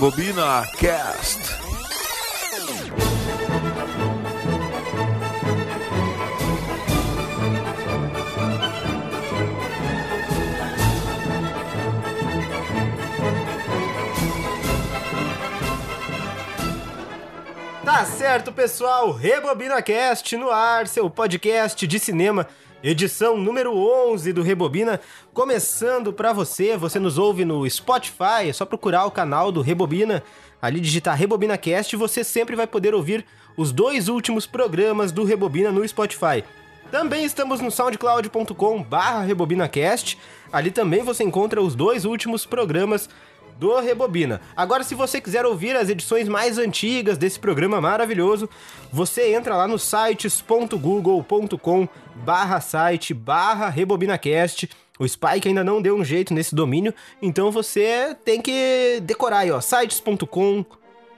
Rebobina Cast. Tá certo, pessoal. Rebobina Cast no ar, seu podcast de cinema, edição número 11 do Rebobina, começando pra você. Você nos ouve no Spotify, é só procurar o canal do Rebobina, ali digitar Rebobina Cast você sempre vai poder ouvir os dois últimos programas do Rebobina no Spotify. Também estamos no soundcloud.com barra rebobinacast. Ali também você encontra os dois últimos programas do Rebobina. Agora, se você quiser ouvir as edições mais antigas desse programa maravilhoso, você entra lá no sites.google.com barra site barra rebobinacast. O Spike ainda não deu um jeito nesse domínio, então você tem que decorar aí, ó, sites.com...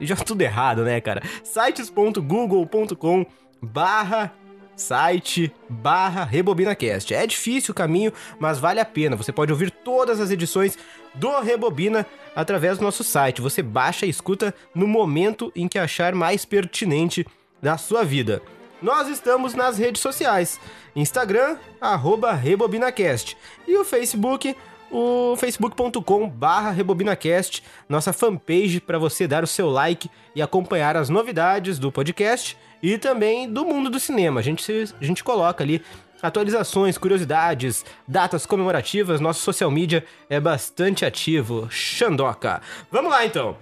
Já tudo errado, né, cara? sites.google.com barra site barra RebobinaCast. É difícil o caminho, mas vale a pena. Você pode ouvir todas as edições do Rebobina através do nosso site. Você baixa e escuta no momento em que achar mais pertinente da sua vida. Nós estamos nas redes sociais: Instagram, RebobinaCast, e o Facebook, o facebook.com barra RebobinaCast, nossa fanpage para você dar o seu like e acompanhar as novidades do podcast e também do mundo do cinema. A gente, a gente coloca ali atualizações, curiosidades, datas comemorativas. Nosso social media é bastante ativo. Xandoca. Vamos lá então.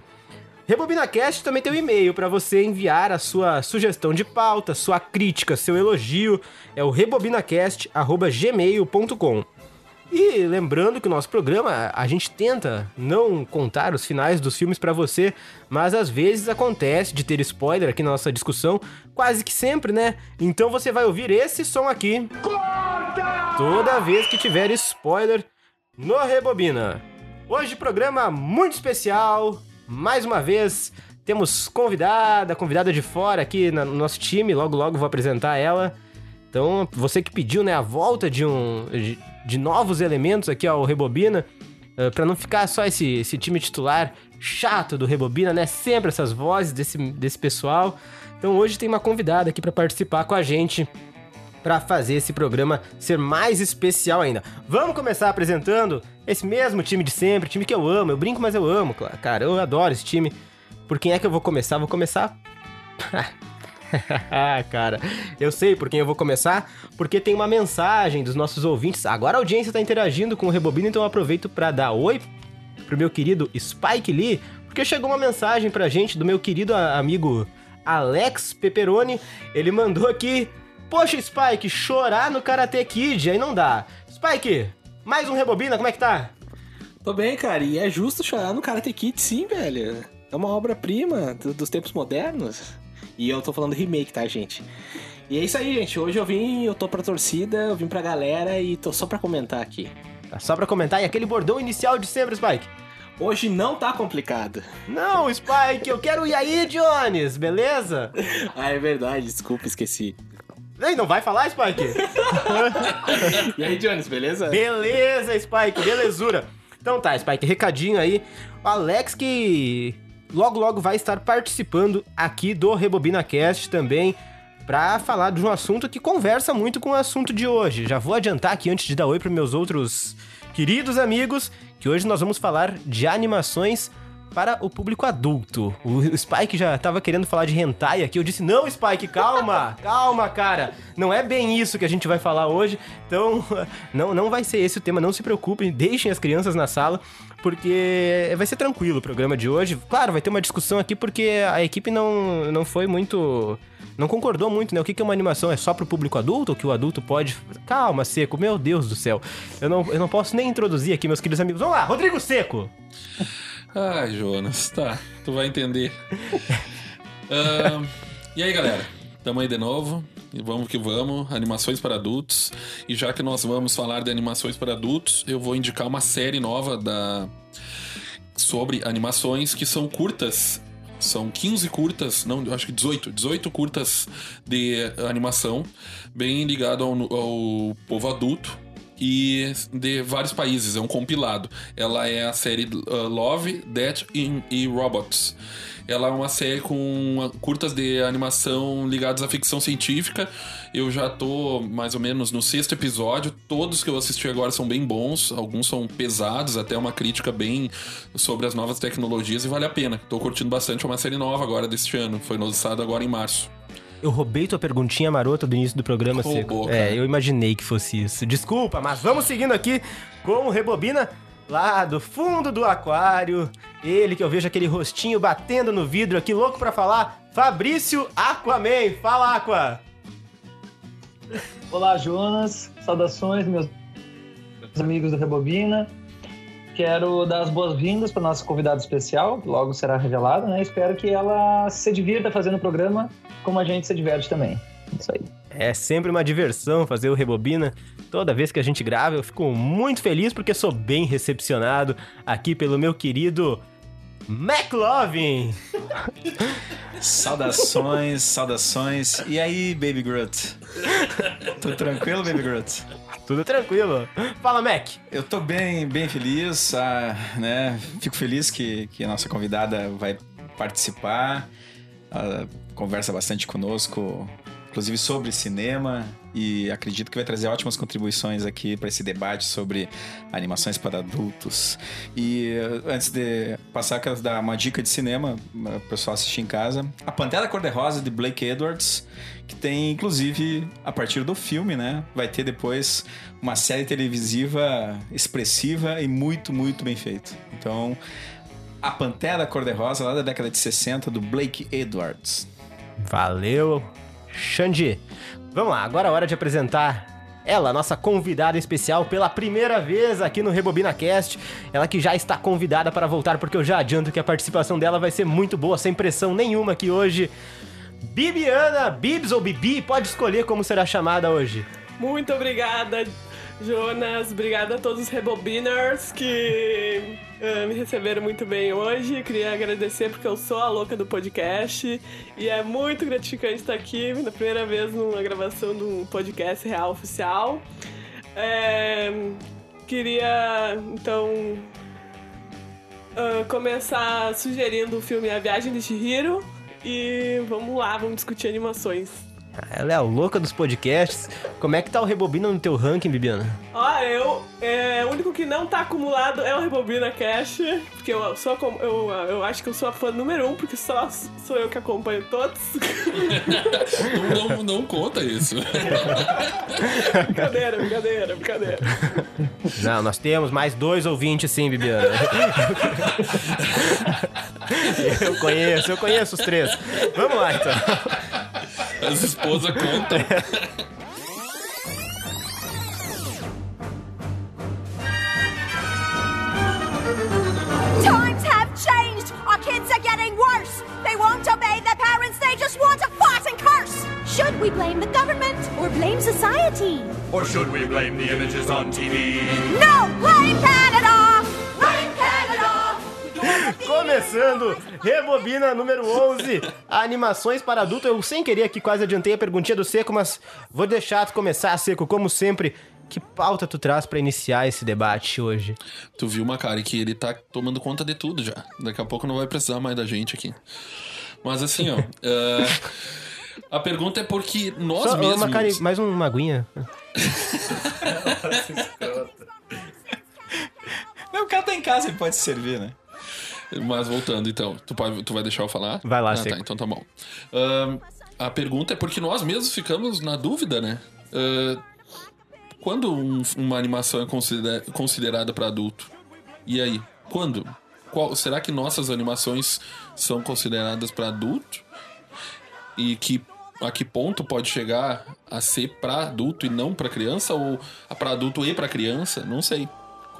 RebobinaCast também tem um e-mail para você enviar a sua sugestão de pauta, sua crítica, seu elogio. É o rebobinacast.gmail.com. E lembrando que o nosso programa, a gente tenta não contar os finais dos filmes pra você, mas às vezes acontece de ter spoiler aqui na nossa discussão, quase que sempre, né? Então você vai ouvir esse som aqui toda vez que tiver spoiler no Rebobina. Hoje programa muito especial, mais uma vez temos convidada, convidada de fora aqui no nosso time, logo logo vou apresentar ela. Então, você que pediu, né, a volta de um de, de novos elementos aqui ao Rebobina, uh, para não ficar só esse, esse time titular chato do Rebobina, né? Sempre essas vozes desse, desse pessoal. Então, hoje tem uma convidada aqui para participar com a gente para fazer esse programa ser mais especial ainda. Vamos começar apresentando esse mesmo time de sempre, time que eu amo. Eu brinco, mas eu amo, cara. Eu adoro esse time. Por quem é que eu vou começar? Vou começar cara, eu sei por quem eu vou começar, porque tem uma mensagem dos nossos ouvintes. Agora a audiência tá interagindo com o Rebobina, então eu aproveito para dar oi pro meu querido Spike Lee, porque chegou uma mensagem pra gente do meu querido amigo Alex Pepperoni. Ele mandou aqui: Poxa, Spike, chorar no Karate Kid, aí não dá. Spike, mais um Rebobina, como é que tá? Tô bem, cara, e é justo chorar no Karate Kid, sim, velho. É uma obra-prima dos tempos modernos. E eu tô falando remake, tá, gente? E é isso aí, gente. Hoje eu vim, eu tô pra torcida, eu vim pra galera e tô só pra comentar aqui. Tá só pra comentar. E aquele bordão inicial de sempre, Spike? Hoje não tá complicado. Não, Spike, eu quero ir aí, Jones, beleza? ah, é verdade, desculpa, esqueci. Ei, não vai falar, Spike? e aí, Jones, beleza? Beleza, Spike, belezura. Então tá, Spike, recadinho aí. O Alex que logo logo vai estar participando aqui do Rebobina Cast também para falar de um assunto que conversa muito com o assunto de hoje. Já vou adiantar aqui antes de dar oi para meus outros queridos amigos que hoje nós vamos falar de animações para o público adulto. O Spike já tava querendo falar de hentai aqui. Eu disse: "Não, Spike, calma. calma, cara. Não é bem isso que a gente vai falar hoje. Então, não não vai ser esse o tema, não se preocupem. Deixem as crianças na sala porque vai ser tranquilo o programa de hoje. Claro, vai ter uma discussão aqui porque a equipe não, não foi muito. Não concordou muito, né? O que é uma animação? É só pro público adulto? Ou que o adulto pode. Calma, Seco, meu Deus do céu. Eu não, eu não posso nem introduzir aqui, meus queridos amigos. Vamos lá, Rodrigo Seco! Ai, Jonas, tá. Tu vai entender. uh, e aí, galera? Tamo aí de novo. E vamos que vamos. Animações para adultos. E já que nós vamos falar de animações para adultos, eu vou indicar uma série nova da sobre animações que são curtas. São 15 curtas, não, acho que 18, 18 curtas de animação, bem ligado ao, ao povo adulto, e de vários países, é um compilado. Ela é a série uh, Love, Death e Robots. Ela é uma série com curtas de animação ligadas à ficção científica. Eu já tô mais ou menos no sexto episódio. Todos que eu assisti agora são bem bons, alguns são pesados, até uma crítica bem sobre as novas tecnologias e vale a pena. Tô curtindo bastante, é uma série nova agora deste ano. Foi lançada agora em março. Eu roubei tua perguntinha marota do início do programa, Roubou, Seco. É, eu imaginei que fosse isso. Desculpa, mas vamos seguindo aqui com o Rebobina lá do fundo do aquário. Ele que eu vejo aquele rostinho batendo no vidro aqui, louco para falar. Fabrício Aquaman. Fala, Aqua! Olá, Jonas. Saudações, meus amigos do Rebobina. Quero dar as boas-vindas para nossa convidada especial, que logo será revelada, né? Espero que ela se divirta fazendo o programa como a gente se diverte também. Isso aí. É sempre uma diversão fazer o Rebobina. Toda vez que a gente grava, eu fico muito feliz porque sou bem recepcionado aqui pelo meu querido McLovin. Saudações, saudações. E aí, Baby Groot? Tudo tranquilo, Baby Groot? Tudo tranquilo. Fala, Mac. Eu tô bem, bem feliz, ah, né? Fico feliz que, que a nossa convidada vai participar, ah, conversa bastante conosco inclusive sobre cinema, e acredito que vai trazer ótimas contribuições aqui para esse debate sobre animações para adultos. E eh, antes de passar, quero dar uma dica de cinema para o pessoal assistir em casa: A Pantera Cor-de-Rosa de Blake Edwards, que tem inclusive a partir do filme, né? Vai ter depois uma série televisiva expressiva e muito, muito bem feita. Então, A Pantera Cor-de-Rosa, lá da década de 60, do Blake Edwards. Valeu, Xandi. Vamos lá, agora é hora de apresentar ela, nossa convidada especial pela primeira vez aqui no Rebobina Cast. Ela que já está convidada para voltar, porque eu já adianto que a participação dela vai ser muito boa, sem pressão nenhuma aqui hoje. Bibiana, Bibs ou Bibi, pode escolher como será chamada hoje. Muito obrigada, Jonas. Obrigada a todos os Rebobiners que me receberam muito bem hoje. Queria agradecer porque eu sou a louca do podcast e é muito gratificante estar aqui na primeira vez numa gravação de um podcast real oficial. É, queria então uh, começar sugerindo o filme A Viagem de Chihiro e vamos lá, vamos discutir animações. Ela é a louca dos podcasts. Como é que tá o Rebobina no teu ranking, Bibiana? Ah, eu. É, o único que não tá acumulado é o Rebobina Cash. Porque eu sou eu, eu acho que eu sou a fã número um, porque só sou eu que acompanho todos. não, não, não conta isso. brincadeira, brincadeira, brincadeira. Não, nós temos mais dois ouvintes sim, Bibiana. eu conheço, eu conheço os três. Vamos lá então. As esposas contam. Times have changed. Our kids are getting worse. They won't obey their parents. They just want to fight and curse. Should we blame the government or blame society? Or should we blame the images on TV? No, blame Canada. Começando, Rebobina número 11, animações para adulto. Eu sem querer aqui quase adiantei a perguntinha do Seco, mas vou deixar tu começar, Seco, como sempre. Que pauta tu traz para iniciar esse debate hoje? Tu viu, Macari, que ele tá tomando conta de tudo já. Daqui a pouco não vai precisar mais da gente aqui. Mas assim, ó. uh, a pergunta é porque nós Só, mesmos. Macari, mais uma aguinha. Não, o cara tá em casa, ele pode se servir, né? Mas voltando, então, tu, pode, tu vai deixar eu falar? Vai lá, ah, tá, então tá bom. Uh, a pergunta é porque nós mesmos ficamos na dúvida, né? Uh, quando um, uma animação é consider, considerada para adulto? E aí? Quando? Qual, será que nossas animações são consideradas para adulto? E que a que ponto pode chegar a ser para adulto e não para criança ou para adulto e para criança? Não sei.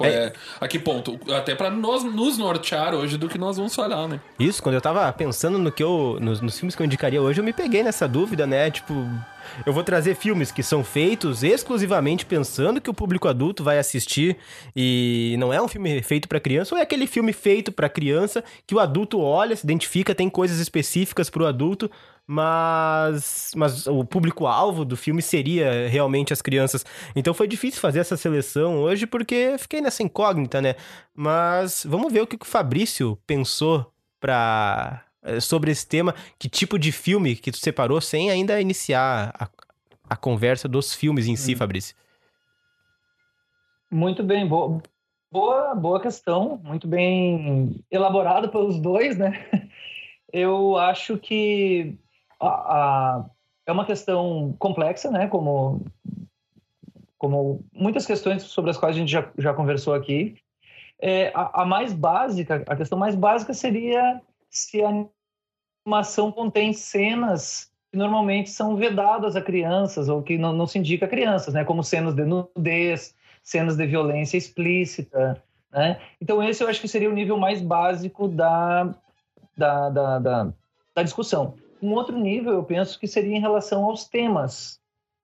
É. é. A que ponto? Até para nós nos nortear hoje do que nós vamos falar, né? Isso, quando eu tava pensando no que eu. Nos, nos filmes que eu indicaria hoje, eu me peguei nessa dúvida, né? Tipo, eu vou trazer filmes que são feitos exclusivamente pensando que o público adulto vai assistir e não é um filme feito para criança ou é aquele filme feito para criança que o adulto olha, se identifica, tem coisas específicas para o adulto, mas, mas o público-alvo do filme seria realmente as crianças. Então foi difícil fazer essa seleção hoje porque fiquei nessa incógnita, né? Mas vamos ver o que o Fabrício pensou pra, eh, sobre esse tema, que tipo de filme que tu separou sem ainda iniciar a, a conversa dos filmes em si, Fabrício. Muito bem, boa, boa, boa questão, muito bem elaborado pelos dois, né? Eu acho que a, a- é uma questão complexa, né? Como, como muitas questões sobre as quais a gente já, já conversou aqui. É, a, a mais básica, a questão mais básica seria se a animação contém cenas que normalmente são vedadas a crianças ou que não, não se indica a crianças, né? Como cenas de nudez, cenas de violência explícita, né? Então esse eu acho que seria o nível mais básico da, da, da, da, da discussão. Um outro nível eu penso que seria em relação aos temas,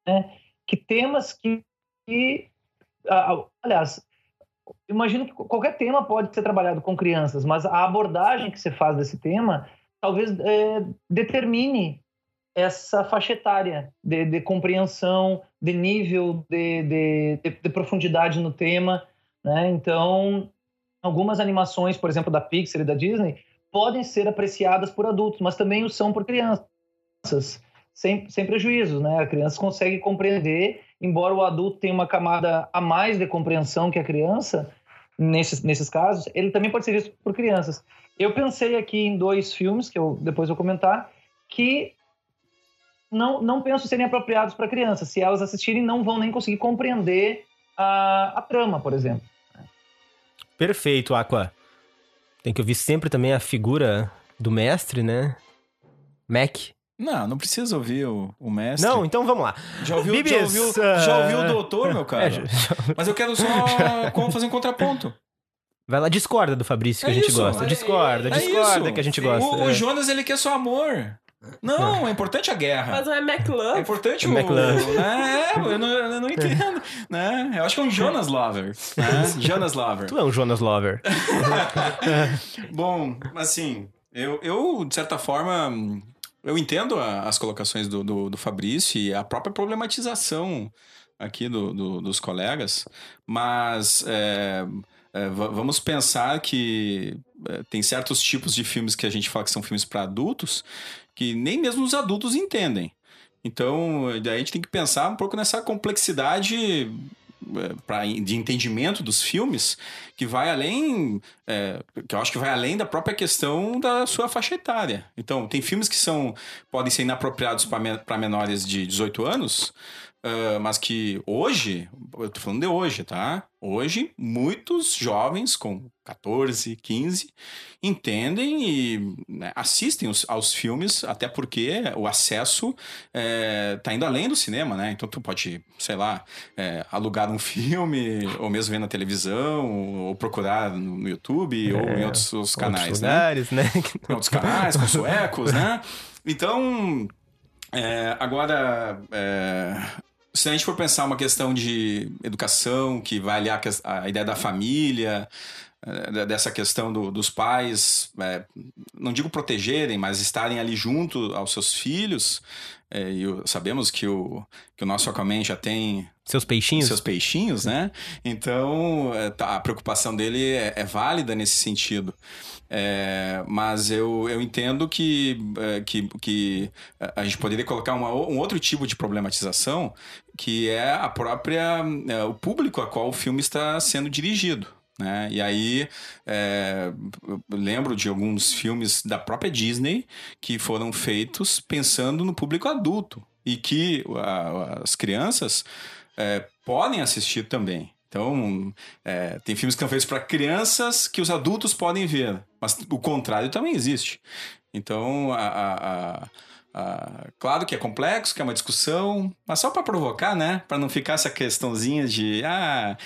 né? Que temas que, que aliás, imagino que qualquer tema pode ser trabalhado com crianças, mas a abordagem que se faz desse tema talvez é, determine essa faixa etária de, de compreensão, de nível de, de, de, de profundidade no tema, né? Então, algumas animações, por exemplo, da Pixar e da Disney, podem ser apreciadas por adultos, mas também o são por crianças, sem, sem prejuízo, né? A criança consegue compreender, embora o adulto tenha uma camada a mais de compreensão que a criança, nesses, nesses casos, ele também pode ser visto por crianças. Eu pensei aqui em dois filmes, que eu depois vou comentar, que não, não penso serem apropriados para crianças. Se elas assistirem, não vão nem conseguir compreender a, a trama, por exemplo. Perfeito, Aqua. Tem que ouvir sempre também a figura do mestre, né? Mac. Não, não precisa ouvir o, o mestre. Não, então vamos lá. Já ouviu, Bibis, já ouviu, ah, já ouviu o doutor, meu cara? É, já- Mas eu quero só como fazer um contraponto. Vai lá, discorda do Fabrício que É a gente isso, gosta. é- Discorda, é discorda isso. que a gente O, gosta. o É. Jonas, ele quer só amor. Não, é importante a guerra. Mas não é É McLove? importante É o. McLove. Né? É, eu não, eu não entendo. Né? Eu acho que é um Jonas Lover. Né? Jonas Lover. Tu é um Jonas Lover. Bom, assim, eu, eu, de certa forma, eu entendo a- as colocações do, do, do Fabrício e a própria problematização aqui do, do- dos colegas, mas é, é, va- vamos pensar que é, tem certos tipos de filmes que a gente fala que são filmes para adultos que nem mesmo os adultos entendem. Então, a gente tem que pensar um pouco nessa complexidade é, de entendimento dos filmes que vai além é, que eu acho que vai além da própria questão da sua faixa etária. Então, tem filmes que são podem ser inapropriados para menores de 18 anos, ah, mas que hoje, eu tô falando de hoje, tá? Hoje, muitos jovens com 14, 15 entendem e né, assistem os- aos filmes, até porque o acesso é, tá indo além do cinema, né? Então tu pode, sei lá, é, alugar um filme, ou mesmo ver na televisão, ou procurar no YouTube, ou em outros, outros canais, Outros né? lugares, né? em outros canais, com suecos, né? Então, é, agora, é, se a gente for pensar uma questão de educação, que vai ali a, ideia da família, é, dessa questão do- dos pais, é, não digo protegerem, mas estarem ali junto aos seus filhos, é, e o- sabemos que o, que o nosso Aquaman já tem Seus peixinhos. seus peixinhos, né? Então, é, tá, a preocupação dele é, é válida nesse sentido. É, mas eu, eu entendo que, é, que, que a gente poderia colocar uma, um outro tipo de problematização, que é a própria é, o público a qual o filme está sendo dirigido. Né? E aí, é, lembro de alguns filmes da própria Disney que foram feitos pensando no público adulto e que a- as crianças é, podem assistir também. Então, é, tem filmes que são feitos para crianças que os adultos podem ver, mas o contrário também existe. Então, a- a- a- a- claro que é complexo, que é uma discussão, mas só para provocar, né? Para não ficar essa questãozinha de ah,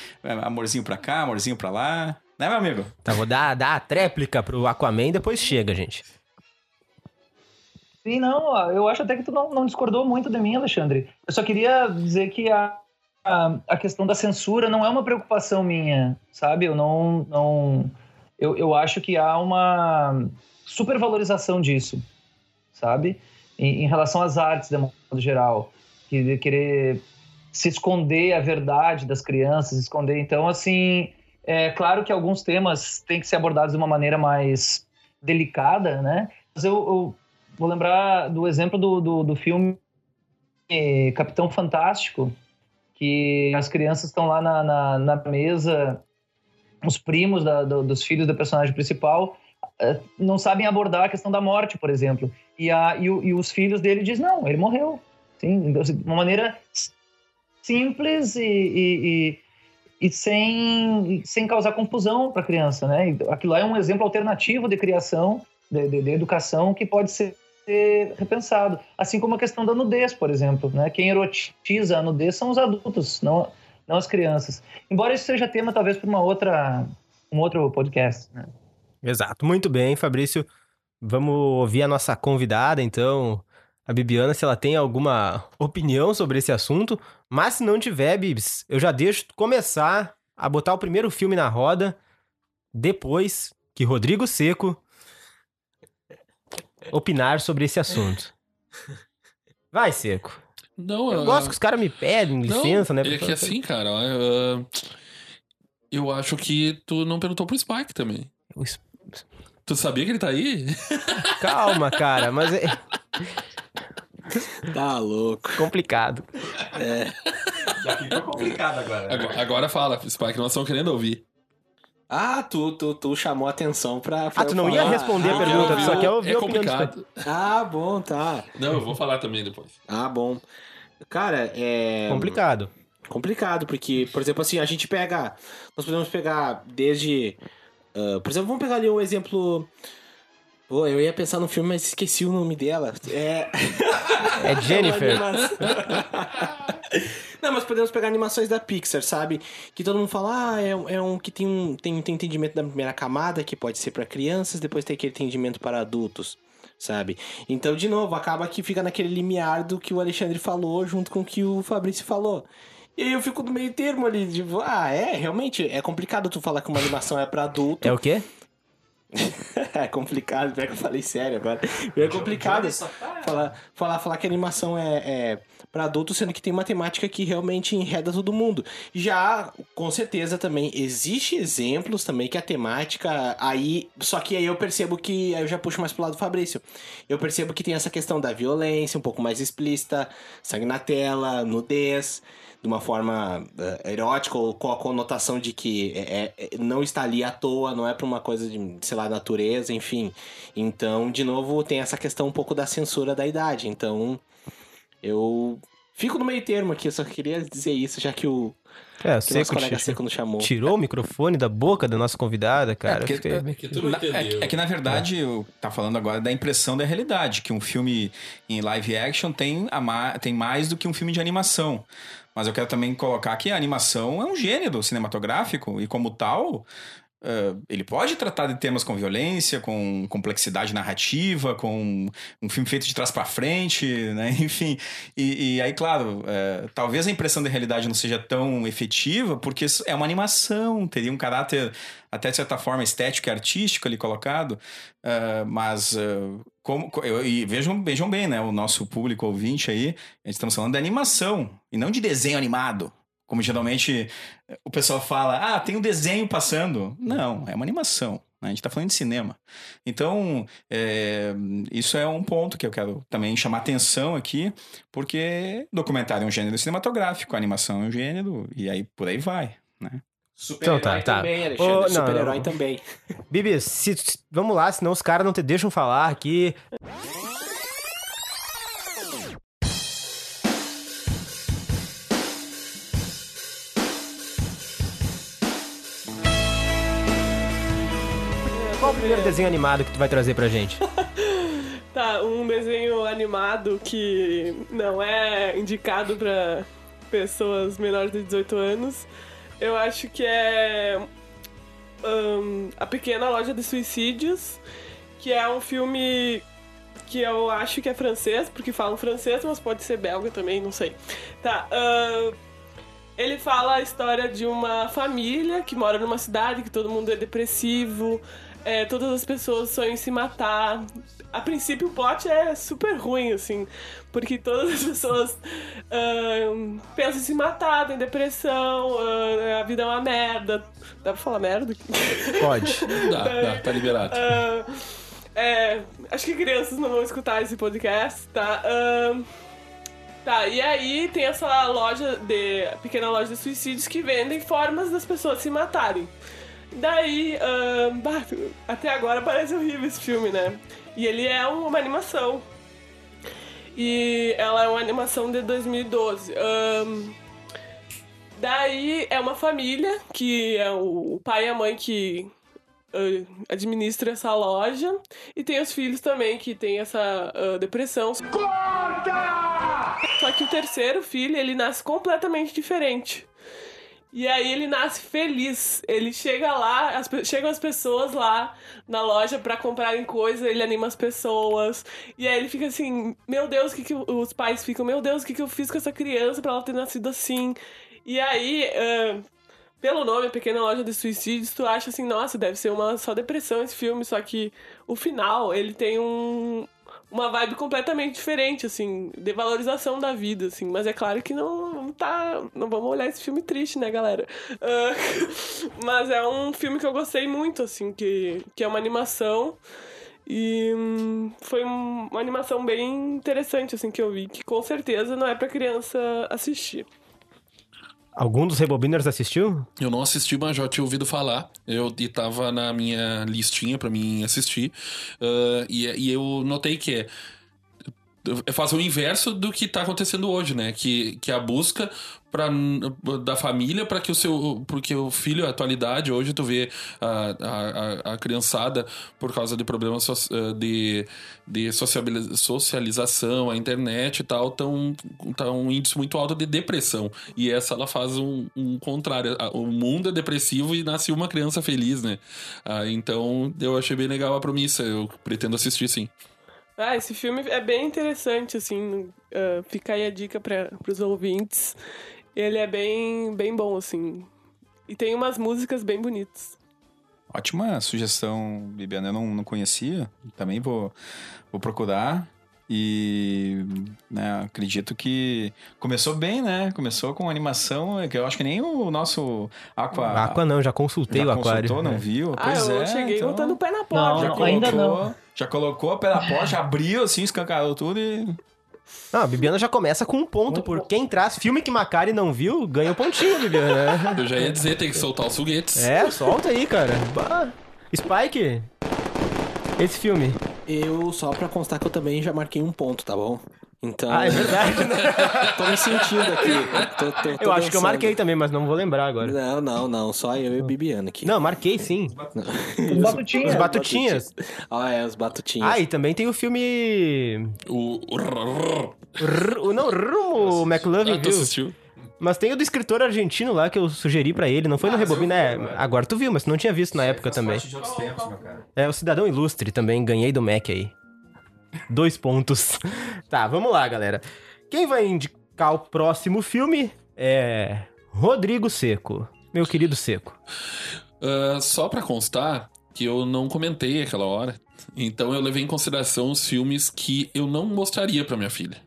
amorzinho para cá, amorzinho para lá, né, meu amigo? Tá, vou dar, dar a tréplica pro Aquaman e depois chega, gente. Sim, não, eu acho até que tu não, não discordou muito de mim, Alexandre. Eu só queria dizer que a, a, questão da censura não é uma preocupação minha, sabe? Eu não. não eu, eu acho que há uma supervalorização disso, sabe? em, em relação às artes, de modo geral, que de querer se esconder a verdade das crianças, esconder. Então, assim, é claro que alguns temas têm que ser abordados de uma maneira mais delicada, né? Mas eu, eu vou lembrar do exemplo do, do, do filme Capitão Fantástico, que as crianças estão lá na, na, na mesa, os primos da, do, dos filhos do personagem principal eh, não sabem abordar a questão da morte, por exemplo. E, a, e, e os filhos dele dizem, não, ele morreu. Sim, de uma maneira simples e, e, e, sem, sem causar confusão para a criança, né? Aquilo lá é um exemplo alternativo de criação, de, de, de educação, que pode ser ser repensado. Assim como a questão da nudez, por exemplo. Né? Quem erotiza a nudez são os adultos, não, não as crianças. Embora isso seja tema, talvez, para uma outra, um outro podcast. Né? Exato. Muito bem, Fabrício. Vamos ouvir a nossa convidada, então, a Bibiana, se ela tem alguma opinião sobre esse assunto. Mas se não tiver, Bibs, eu já deixo começar a botar o primeiro filme na roda, depois que Rodrigo Seco opinar sobre esse assunto. Vai, Seco. Não, Eu gosto que os caras me pedem licença, não, né? É que assim, cara, uh, eu acho que tu não perguntou pro Spike também. Eu es- Tu sabia que ele tá aí? Calma, cara, mas é Tá louco. complicado. Já ficou complicado agora. Agora, agora fala, Spike, nós estamos querendo ouvir. Ah, tu, tu, tu chamou atenção pra. pra Ah, tu não ia falar. responder a Ah, pergunta, tu só Eu- quer ouvir é a complicado. Ah, bom, tá. Não, eu vou falar também depois. Ah, bom. Cara, é. Complicado. complicado, porque, por exemplo, assim, a gente pega. Nós podemos pegar desde. ah, por exemplo, vamos pegar ali um exemplo. Pô, eu ia pensar no filme, mas esqueci o nome dela. É. É Jennifer. Uma animação. Não, mas podemos pegar animações da Pixar, sabe? Que todo mundo fala, ah, é, um- é um que tem um tem, tem entendimento da primeira camada, que pode ser pra crianças, depois tem aquele entendimento para adultos, sabe? Então, de novo, acaba que fica naquele limiar do que o Alexandre falou junto com o que o Fabrício falou. E aí eu fico no meio termo ali, tipo, ah, é, realmente, é complicado tu falar que uma animação é pra adulto. É o quê? É complicado, pior que eu falei sério agora. É complicado falar, falar, falar que a animação é, é para adulto, sendo que tem uma temática que realmente enreda todo mundo. Já, com certeza, também existe exemplos também que a temática aí. Só que aí eu percebo que. Aí eu já puxo mais pro lado do Fabrício. Eu percebo que tem essa questão da violência um pouco mais explícita, sangue na tela, nudez de uma forma eh, erótica ou com a conotação de que é, é- não está ali à toa, não é pra uma coisa de, sei lá, natureza, enfim. Então, de novo, tem essa questão um pouco da censura da idade. Então, eu fico no meio termo aqui, eu só queria dizer isso, já que o, É, que Seco colega Seco nos chamou. tirou o microfone da boca da nossa convidada, cara. porque- Eu fiquei- é- Que Na- é, é que na verdade, eu tá falando agora da impressão da realidade, que um filme em live action tem, a ma- tem mais do que um filme de animação. Mas eu quero também colocar que a animação é um gênero cinematográfico e, como tal, eh, ele pode tratar de temas com violência, com complexidade narrativa, com um filme feito de trás para frente, né? Enfim. E, e aí, claro, eh, talvez a impressão da realidade não seja tão efetiva, porque é uma animação, teria um caráter até de certa forma estético e artístico ali colocado, ah, mas ah, como co- eu- e vejam, vejam bem, né, o nosso público ouvinte aí, a gente estamos falando de animação e não de desenho animado. Como geralmente eh, o pessoal fala, ah, tem um desenho passando. Não, é uma animação. né? A gente está falando de cinema. Então, é, isso é um ponto que eu quero também chamar atenção aqui, porque documentário é um gênero cinematográfico, animação é um gênero, e aí por aí vai, né? Super-herói Então tá, tá. também, Alexandre. Não, Super-herói também. Bibi, se- se- vamos lá, senão os caras não te deixam falar aqui. Primeiro desenho animado que tu vai trazer pra gente? Tá, um desenho animado que não é indicado pra pessoas menores de 18 anos. Eu acho que é ahn, A Pequena Loja de Suicídios, que é um filme que eu acho que é francês, porque falam francês, mas pode ser belga também, não sei. Tá, ahn, ele fala a história de uma família que mora numa cidade que todo mundo é depressivo, é, todas as pessoas sonham em se matar. A princípio o plot é super ruim, assim, porque todas as pessoas ahn, pensam em se matar, tem depressão, ahn, a vida é uma merda. Dá pra falar merda? Pode. Dá, dá, tá liberado. Ah, é, acho que crianças não vão escutar esse podcast, tá? Tá, e aí tem essa loja de. pequena loja de suicídios que vendem formas das pessoas se matarem. Daí, ahn, bah, até agora parece horrível esse filme, né? E ele é uma animação. E ela é uma animação de 2012. Ahn, daí é uma família que é o pai e a mãe que ah, administra essa loja e tem os filhos também que tem essa ah, depressão. Só que o terceiro filho, ele nasce completamente diferente. E aí ele nasce feliz. Ele chega lá, as, chegam as pessoas lá na loja pra comprarem coisa, ele anima as pessoas. E aí ele fica assim, meu Deus, que, que os pais ficam, meu Deus, o que, que eu fiz com essa criança pra ela ter nascido assim? E aí, ah, pelo nome, Pequena Loja de Suicídios, tu acha assim, nossa, deve ser uma só depressão esse filme, só que o final, ele tem um, uma vibe completamente diferente, assim, de valorização da vida, assim, mas é claro que não, tá, não vamos olhar esse filme triste, né, galera? Ah, mas é um filme que eu gostei muito, assim, que, que é uma animação e hum, foi um- uma animação bem interessante, assim, que eu vi, que com certeza não é pra criança assistir. Algum dos Rebobiners assistiu? Eu não assisti, mas já tinha ouvido falar. Eu e tava na minha listinha pra mim assistir. Ah, e, e eu notei que é. Fazer o inverso do que tá acontecendo hoje, né? Que, que é a busca pra, da família para que o seu. Porque o filho, a atualidade, hoje tu vê a, a, a- criançada, por causa de problemas so- eh, de, de socialização, a internet e tal, tão, tá um índice muito alto de depressão. E essa ela faz um, um contrário. O mundo é depressivo e nasce uma criança feliz, né? Ah, então eu achei bem legal a promissa. Eu pretendo assistir sim. Ah, esse filme é bem interessante, assim. ah, fica aí a dica para os ouvintes. Ele é bem, bem bom, assim. E tem umas músicas bem bonitas. Ótima sugestão, Bibiana. Eu não, não conhecia. Também vou, vou procurar. E né, acredito que começou bem, né? Começou com animação, que eu acho que nem o nosso Aqua. Aqua não, já consultei já o aquário. consultou, não É. viu? Ah, pois eu é. cheguei então, botando o pé na Não, porta. já não, colocou, ainda não. Já colocou o pé na porta, já abriu assim, escancarou tudo e. Não, a Bibiana já começa com um ponto, por quem traz filme que Macari não viu, ganha um pontinho, Bibiana. Eu já ia dizer, tem que soltar os foguetes. É, solta aí, cara. Bah. Spike, esse filme. Eu, só pra constar que eu também já marquei um ponto, tá bom? Então. Ah, é verdade, né? tô me sentindo aqui. Tô- tô- tô Eu acho que eu dançando. marquei também, mas não vou lembrar agora. Não, não, não. Só eu e o Bibiana aqui. Não, marquei sim. Os batutinhas. Os Batutinhas. Ah, é, os batutinhos. Ah, e também tem o filme. O. o- o- Não, Rumo McLovin, Ah, tu assistiu? Mas tem o do escritor argentino lá que eu sugeri pra ele. Não foi no Rebobina, é. Agora tu viu, mas tu não tinha visto na época também. de outros tempos, meu cara. É, o Cidadão Ilustre também, ganhei do Mac aí. Dois pontos. Tá, vamos lá, galera. Quem vai indicar o próximo filme é Rodrigo Seco. Meu querido Seco. Ah, só pra constar que eu não comentei aquela hora. Então eu levei em consideração os filmes que eu não mostraria pra minha filha.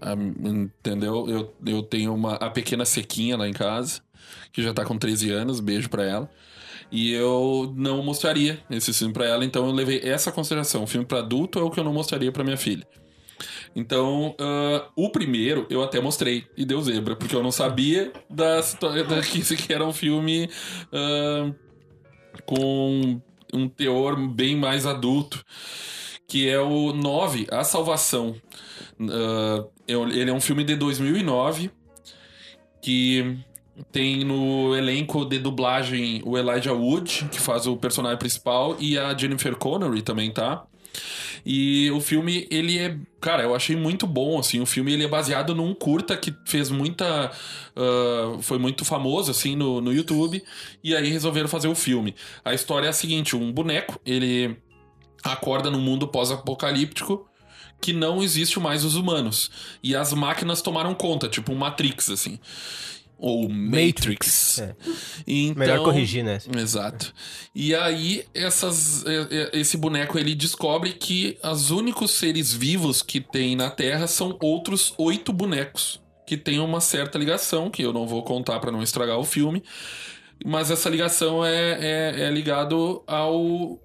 Ah, entendeu? Eu, eu tenho uma, a pequena sequinha lá em casa, que já tá com 13 anos, beijo pra ela. E eu não mostraria esse filme pra ela, então eu levei essa consideração. O filme pra adulto é o que eu não mostraria pra minha filha. Então, ah, o primeiro eu até mostrei e deu zebra, porque eu não sabia da, da que esse era um filme ah, com um teor bem mais adulto, que é o 9, A Salvação. Eu- ele é um filme de 2009 que tem no elenco de dublagem o Elijah Wood, que faz o personagem principal, e a Jennifer Connery também tá. E o filme, ele é. Cara, eu achei muito bom, assim. O filme ele é baseado num curta que fez muita. ah, foi muito famoso, assim, no, no YouTube. E aí resolveram fazer o filme. A história é a seguinte: um boneco, ele acorda num mundo pós-apocalíptico que não existe mais os humanos. E as máquinas tomaram conta, tipo um Matrix, assim. Ou Matrix. É. Então, Melhor corrigir, né? Exato. E aí, essas, esse boneco ele descobre que os únicos seres vivos que tem na Terra são outros oito bonecos que têm uma certa ligação, que eu não vou contar para não estragar o filme. Mas essa ligação é, é, é ligado ao,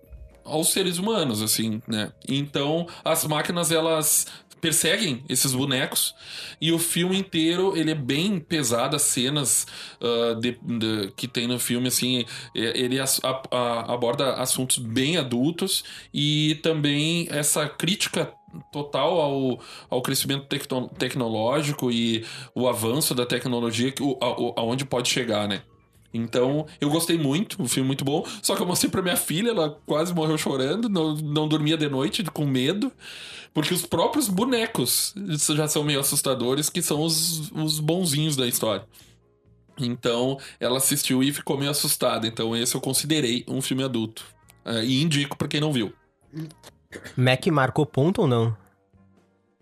aos seres humanos, assim, né? Então, as máquinas, elas perseguem esses bonecos. E o filme inteiro ele é bem pesado as cenas uh, de, de, que tem no filme assim ele as, a, a, aborda assuntos bem adultos e também essa crítica total ao, ao crescimento tecno, tecnológico e o avanço da tecnologia que, o, a, aonde pode chegar né então, eu gostei muito, o filme muito bom. Só que eu mostrei pra minha filha, ela quase morreu chorando, não, não dormia de noite com medo. Porque os próprios bonecos já são meio assustadores, que são os, os bonzinhos da história. Então, ela assistiu e ficou meio assustada. Então, esse eu considerei um filme adulto. Uh, e indico pra quem não viu. Mac marcou ponto ou não?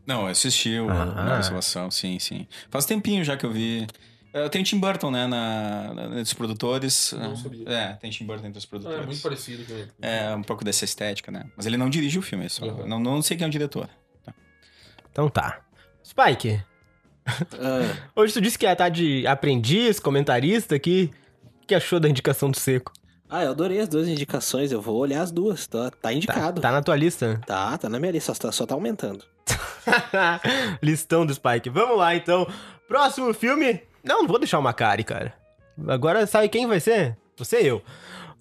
Não, eu assisti o Ah. a Salvação, sim, sim. Faz tempinho já que eu vi. Eu tenho Tim Burton, né, na, na, entre os produtores. Não sabia. É, tem Tim Burton entre os produtores. parecido com ele. É, um pouco dessa estética, né? Mas ele não dirige o filme, só. Uhum. Não, não sei quem é o diretor. Então tá. Spike, Ah, hoje tu disse que ia estar de aprendiz, comentarista aqui. O que achou da indicação do Seco? ah, eu adorei as duas indicações. Eu vou olhar as duas. Tá, tá indicado. Tá na tua lista? Tá, tá na minha lista, só tá, só tá aumentando. Listão do Spike. Vamos lá, então. Próximo filme. Não, não vou deixar o Macari, cara. Agora sabe quem vai ser? Você e eu.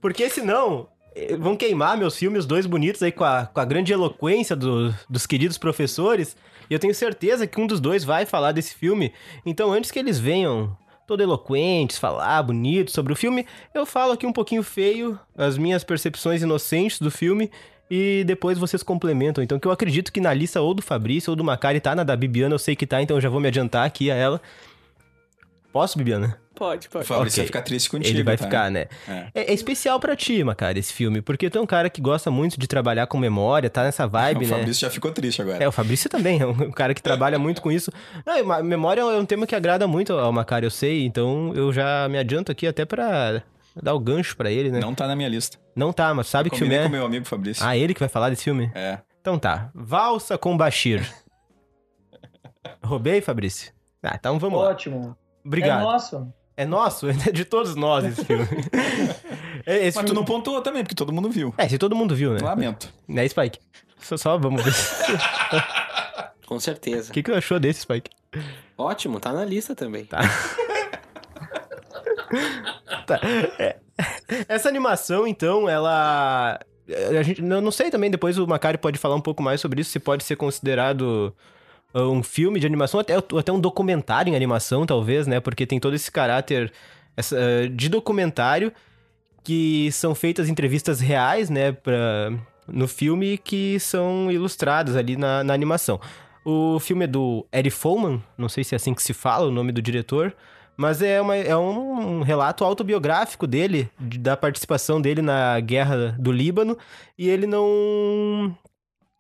Porque senão eh, vão queimar meus filmes, dois bonitos aí com a, com a grande eloquência do- dos queridos professores. E eu tenho certeza que um dos dois vai falar desse filme. Então, antes que eles venham todo eloquentes, falar bonito sobre o filme, eu falo aqui um pouquinho feio, as minhas percepções inocentes do filme. E depois vocês complementam. Então, que eu acredito que na lista ou do Fabrício ou do Macari tá, na da Bibiana eu sei que tá, então eu já vou me adiantar aqui a ela. Posso, Bibiana? Pode, O pode. Fabrício Ok. vai ficar triste contigo, Ele vai tá? ficar, né? É. É, é especial pra ti, Macari, esse filme, porque tu é um cara que gosta muito de trabalhar com memória, tá nessa vibe, o né? Fabrício já ficou triste agora. É, o Fabrício também é um cara que trabalha muito com isso. Não, memória é um tema que agrada muito ao Macari, eu sei, então eu já me adianto aqui até pra dar o gancho pra ele, né? Não tá na minha lista. Não tá, mas sabe que filme é? com meu amigo Fabrício. Ah, ele que vai falar desse filme? É. Então tá. Valsa com Bashir. Roubei, Fabrício? Ah, então vamos lá. Ótimo. Obrigado. É nosso. É nosso, é de todos nós esse filme. É, esse Mas tu filme- não pontuou também, porque todo mundo viu. É, se todo mundo viu, né? Lamento. Né, Spike? Só, só vamos ver. Com certeza. O que, que tu achou desse, Spike? Ótimo, tá na lista também. Tá. É, Essa animação, então, ela. A gente, eu não sei também, depois o Macari pode falar um pouco mais sobre isso, se pode ser considerado um filme de animação, até, até um documentário em animação, talvez, né? Porque tem todo esse caráter essa, uh, de documentário que são feitas entrevistas reais, né, pra, no filme que são ilustradas ali na, na animação. O filme é do Eddie Follman, não sei se é assim que se fala o nome do diretor, mas é, uma, é um relato autobiográfico dele, de- da participação dele na guerra do Líbano, e ele não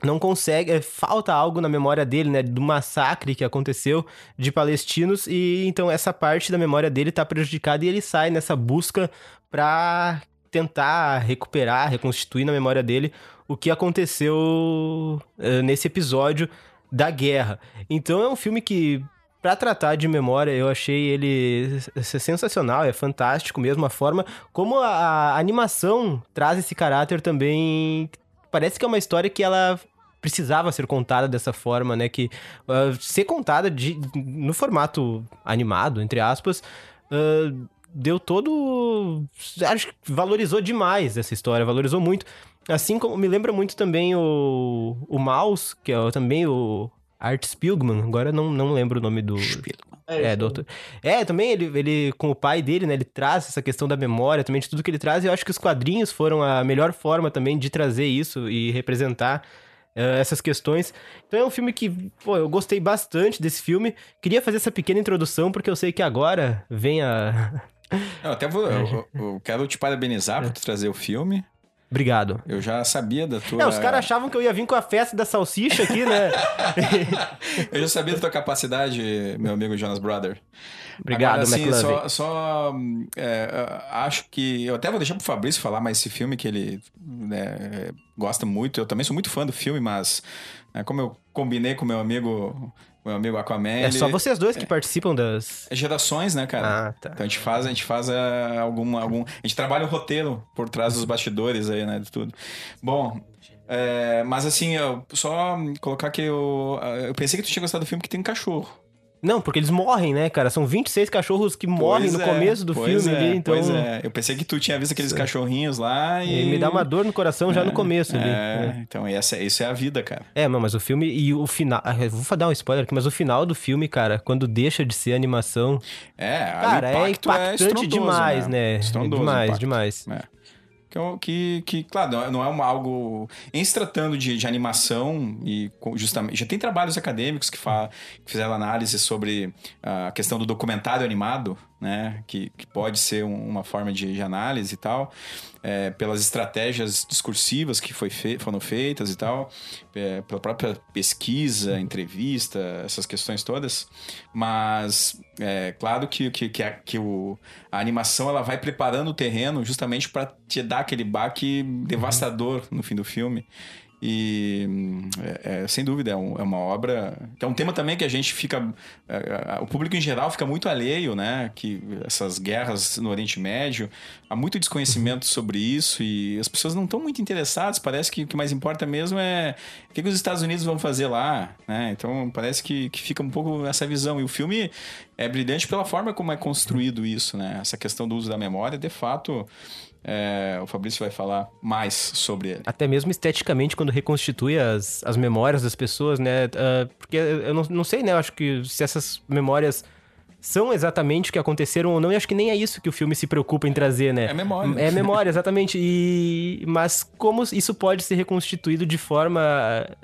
não consegue, é, falta algo na memória dele, né, do massacre que aconteceu de palestinos e então essa parte da memória dele tá prejudicada e ele sai nessa busca pra tentar recuperar, reconstituir na memória dele o que aconteceu eh, nesse episódio da guerra. Então é um filme que Pra tratar de memória, eu achei ele sensacional, é fantástico mesmo a forma como a, a animação traz esse caráter também. Parece que é uma história que ela precisava ser contada dessa forma, né? Que ah, ser contada de, no formato animado, entre aspas, ah, deu todo. Acho que valorizou demais essa história, valorizou muito. Assim como me lembra muito também o, o Mouse, que é também o Art Spiegelman, agora não, não lembro o nome do. É, É, isso. doutor. É, também ele, ele, com o pai dele, né, ele traz essa questão da memória, também de tudo que ele traz, e eu acho que os quadrinhos foram a melhor forma também de trazer isso e representar eh, essas questões. Então é um filme que, pô, eu gostei bastante desse filme. Queria fazer essa pequena introdução, porque eu sei que agora vem a. Eu até vou. Eu, eu quero te parabenizar É. por tu trazer o filme. Obrigado. Eu já sabia da tua. É, os caras achavam que eu ia vir com a festa da salsicha aqui, né? Eu já sabia da tua capacidade, meu amigo Jonas Brother. Obrigado, Agora, assim, só, só, é, acho que. Eu até vou deixar pro Fabrício falar mais esse filme que ele né, gosta muito. Eu também sou muito fã do filme, mas né, como eu combinei com meu amigo, meu amigo Aquaman. É ele- só vocês dois que participam das. É gerações, né, cara? Ah, tá. Então a gente faz, a gente faz ah, algum, algum. A gente trabalha o roteiro por trás dos bastidores aí, né? De tudo. Bom. é, mas assim, eu só colocar que eu. Eu pensei que tu tinha gostado do filme que tem um cachorro. Não, porque eles morrem, né, cara? São 26 cachorros que morrem no é, começo do filme é, ali, então. Pois é. Eu pensei que tu tinha visto aqueles cachorrinhos lá e. E me dá uma dor no coração já no começo ali. É, É. então essa, isso é a vida, cara. É, mas o filme e o final. ah, Vou dar um spoiler aqui, mas o final do filme, cara, quando deixa de ser animação. É, Cara, o é impacto impactante estrondoso, demais, né? Estrondoso o demais, impacto. demais. É. Que, que, claro, não é- não é uma, algo. Em se tratando de, de animação, e justamente. Já tem trabalhos acadêmicos que, fa, que fizeram análise sobre a questão do documentário animado, né? Que, que pode ser um- uma forma de, de análise e tal, é, pelas estratégias discursivas que fe- foram feitas e tal, é, pela própria pesquisa, entrevista, essas questões todas. Mas é claro que, que, que, a, que o, a animação ela vai preparando o terreno justamente para te dar aquele baque devastador no fim do filme. E hum, é, é, sem dúvida é, um- é uma obra que é um tema também que a gente fica é, é, o público em geral fica muito alheio, né? Que essas guerras no Oriente Médio há muito desconhecimento sobre isso e as pessoas não estão muito interessadas. Parece que o que mais importa mesmo é o que, que os Estados Unidos vão fazer lá, né? Então parece que, que fica um pouco essa visão. E o filme é brilhante pela forma como é construído isso, né? Essa questão do uso da memória, de fato, é, o Fabrício vai falar mais sobre ele. Até mesmo esteticamente, quando reconstitui as, as memórias das pessoas, né? Ah, porque eu não, não sei, né? Eu acho que se essas memórias são exatamente o que aconteceram ou não, e acho que nem é isso que o filme se preocupa em trazer, né? É memória. É memória, exatamente. E... Mas como isso pode ser reconstituído de forma.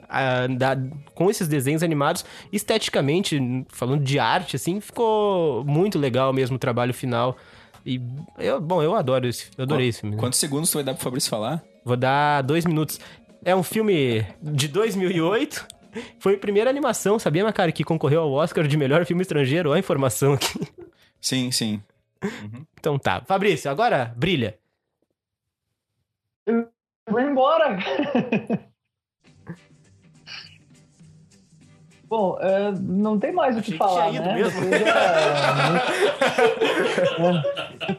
ah, da- com esses desenhos animados, esteticamente, falando de arte, assim, ficou muito legal mesmo o trabalho final. E eu, bom, eu adoro esse, eu adorei esse filme. Quantos segundos tu vai dar pro Fabrício falar? Vou dar dois minutos. É um filme de 2008. Foi a primeira animação, sabia, meu cara, que concorreu ao Oscar de melhor filme estrangeiro? Olha a informação aqui. Sim, sim. Então tá. Fabrício, agora brilha. Vou embora. Bom, é, não tem mais o que que falar, tinha ido né? mesmo. Já-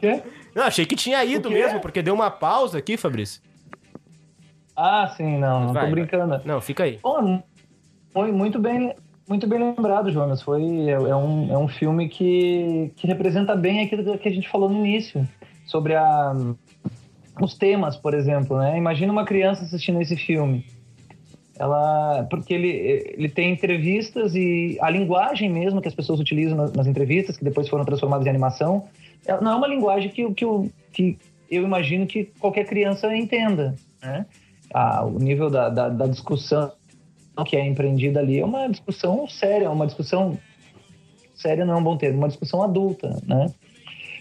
É. Não, achei que tinha ido mesmo, porque deu uma pausa aqui, Fabrício. Ah, sim, não, não Vai, tô brincando. Não, fica aí. Bom, foi muito bem, muito bem lembrado, Jonas. Foi, é, é um, é um filme que, que representa bem aquilo que a gente falou no início, sobre a, os temas, por exemplo, né? Imagina uma criança assistindo esse filme. Ela, porque ele, ele tem entrevistas e a linguagem mesmo que as pessoas utilizam nas, nas entrevistas, que depois foram transformadas em animação, ela não é uma linguagem que, que, eu- que eu imagino que qualquer criança entenda, né? Ah, o nível da, da, da discussão que é empreendida ali é uma discussão séria, uma discussão séria não é um bom termo, uma discussão adulta, né?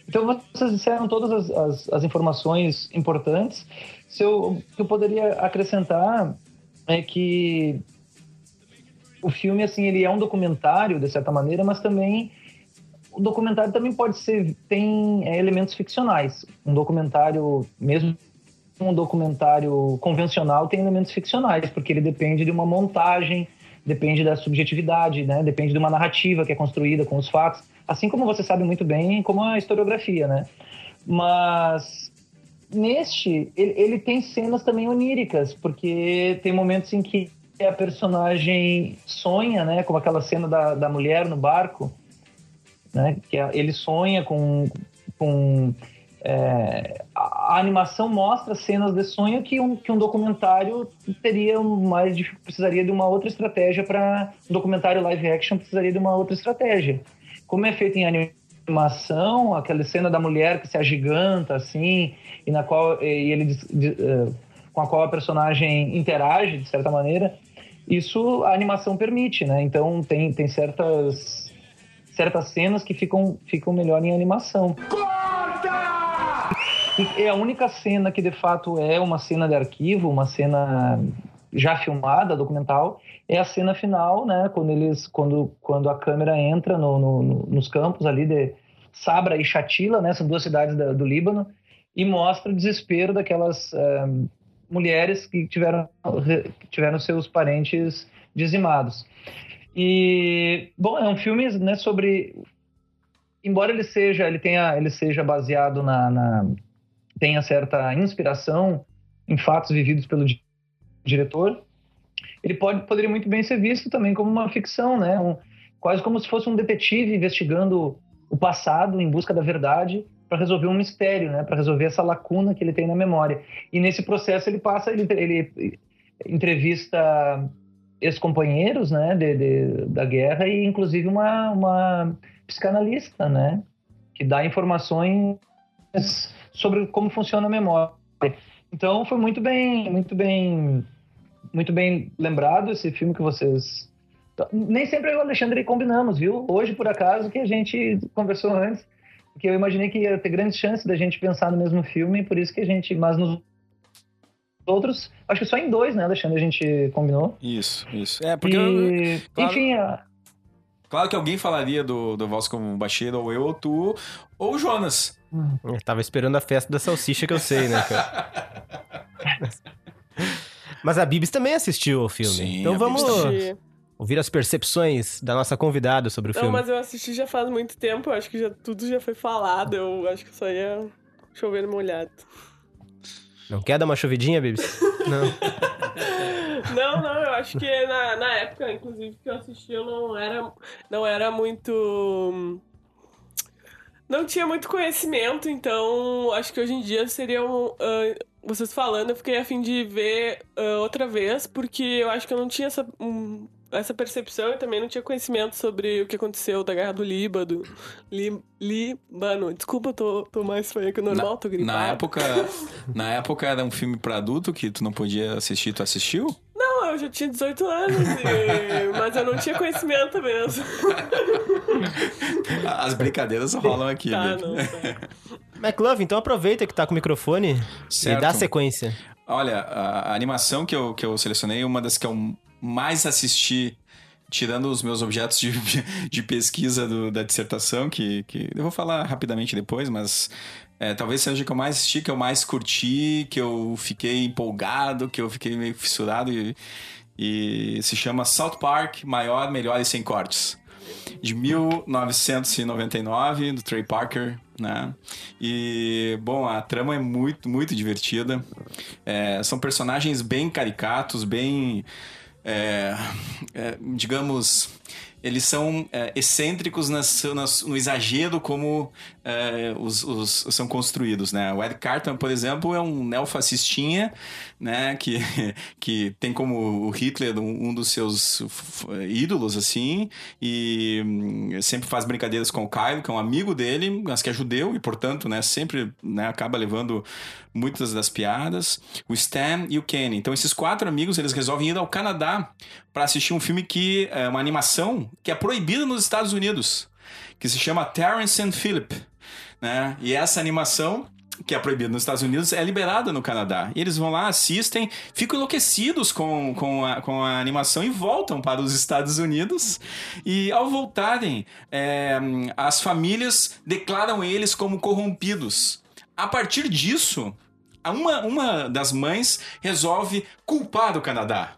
Então vocês disseram todas as, as, as informações importantes. Se eu, eu poderia acrescentar é que o filme assim ele é um documentário de certa maneira, mas também o documentário também pode ser tem é, elementos ficcionais. Um documentário mesmo um documentário convencional tem elementos ficcionais, porque ele depende de uma montagem, depende da subjetividade, né? Depende de uma narrativa que é construída com os fatos, assim como você sabe muito bem como a historiografia, né? Mas neste ele, ele tem cenas também oníricas, porque tem momentos em que a personagem sonha, né? Como aquela cena da, da mulher no barco, né? Que ele sonha com, com é, a animação mostra cenas de sonho que um, que um documentário teria mais precisaria de uma outra estratégia para um documentário live action precisaria de uma outra estratégia. Como é feito em animação, aquela cena da mulher que se agiganta assim e na qual e ele di- eh, com a qual a personagem interage de certa maneira, isso a animação permite, né? Então tem tem certas certas cenas que ficam ficam melhor em animação. E é a única cena que de fato é uma cena de arquivo, uma cena já filmada, documental, é a cena final, né? Quando eles, quando, quando a câmera entra no, no, no, nos campos ali de Sabra e Shatila, né? São duas cidades da, do Líbano e mostra o desespero daquelas eh, mulheres que tiveram que tiveram seus parentes dizimados. E bom, é um filme né, sobre embora ele seja ele tenha ele seja baseado na, na tenha certa inspiração em fatos vividos pelo di- diretor, ele pode poderia muito bem ser visto também como uma ficção, né? Um, quase como se fosse um detetive investigando o passado em busca da verdade para resolver um mistério, né? Para resolver essa lacuna que ele tem na memória. E nesse processo ele passa, ele, ele entrevista ex-companheiros, né? De, de- da guerra e inclusive uma, uma psicanalista, né? Que dá informações sobre como funciona a memória. Então foi muito bem, muito bem, muito bem lembrado esse filme que vocês. Nem sempre eu e o Alexandre combinamos, viu? Hoje, por acaso, que a gente conversou antes, que eu imaginei que ia ter grandes chances da gente pensar no mesmo filme, por isso que a gente. Mas nos outros, acho que só em dois, né, Alexandre, a gente combinou. Isso, isso. É, porque. eu- E, claro. Enfim, a- Claro que alguém falaria do, do Voz como Baixeiro, ou eu, ou tu, ou o Jonas. Eu tava esperando a festa da salsicha que eu sei, né, cara? Mas a Bibis também assistiu ao filme. Sim, então a vamos ouvir as percepções da nossa convidada sobre o Não, filme. mas eu assisti já faz muito tempo, eu acho que já, tudo já foi falado, eu acho que só ia chover no molhado. Não quer dar uma chovidinha, Bibis? Não. Não, não, eu acho que na, na época, inclusive, que eu assisti, eu não era, não era muito. Não tinha muito conhecimento, então acho que hoje em dia seriam. ah, vocês falando, eu fiquei a fim de ver ah, outra vez, porque eu acho que eu não tinha essa, um, essa percepção e também não tinha conhecimento sobre o que aconteceu da Guerra do Líbano. Li, Líbano. Desculpa, tô, tô mais fanha que o normal, tô gripada. Na época, na época era um filme pra adulto que tu não podia assistir, tu assistiu? Eu já tinha 18 anos, e- mas eu não tinha conhecimento mesmo. As brincadeiras rolam aqui, Tá, não, tá. McLove, então aproveita que tá com o microfone e Certo. dá sequência. Olha, a, a animação que eu, que eu selecionei, uma das que eu mais assisti, tirando os meus objetos de, de pesquisa do- da dissertação, que, que eu vou falar rapidamente depois, mas é, talvez seja a que eu mais assisti, que eu mais curti, que eu fiquei empolgado, que eu fiquei meio fissurado e, e se chama South Park, Maior, Melhor e Sem Cortes. De 1999, do Trey Parker, né? E, bom, a trama é muito, muito divertida. É, são personagens bem caricatos, bem. é, é, digamos. Eles são é, excêntricos nas- nas- no exagero como é, os, os- são construídos, né? O Ed Carton, por exemplo, é um neofascistinha, né? Que, que tem como o Hitler um, um dos seus ídolos, assim, e hum, sempre faz brincadeiras com o Kyle, que é um amigo dele, mas que é judeu e, portanto, né? Sempre né, acaba levando muitas das piadas. O Stan e o Kenny. Então, esses quatro amigos, eles resolvem ir ao Canadá para assistir um filme que é uma animação que é proibida nos Estados Unidos, que se chama Terrence and Philip, né? E essa animação que é proibida nos Estados Unidos é liberada no Canadá. E eles vão lá, assistem, ficam enlouquecidos com, com, a, com a animação e voltam para os Estados Unidos. E ao voltarem, é, as famílias declaram eles como corrompidos. A partir disso, uma, uma das mães resolve culpar o Canadá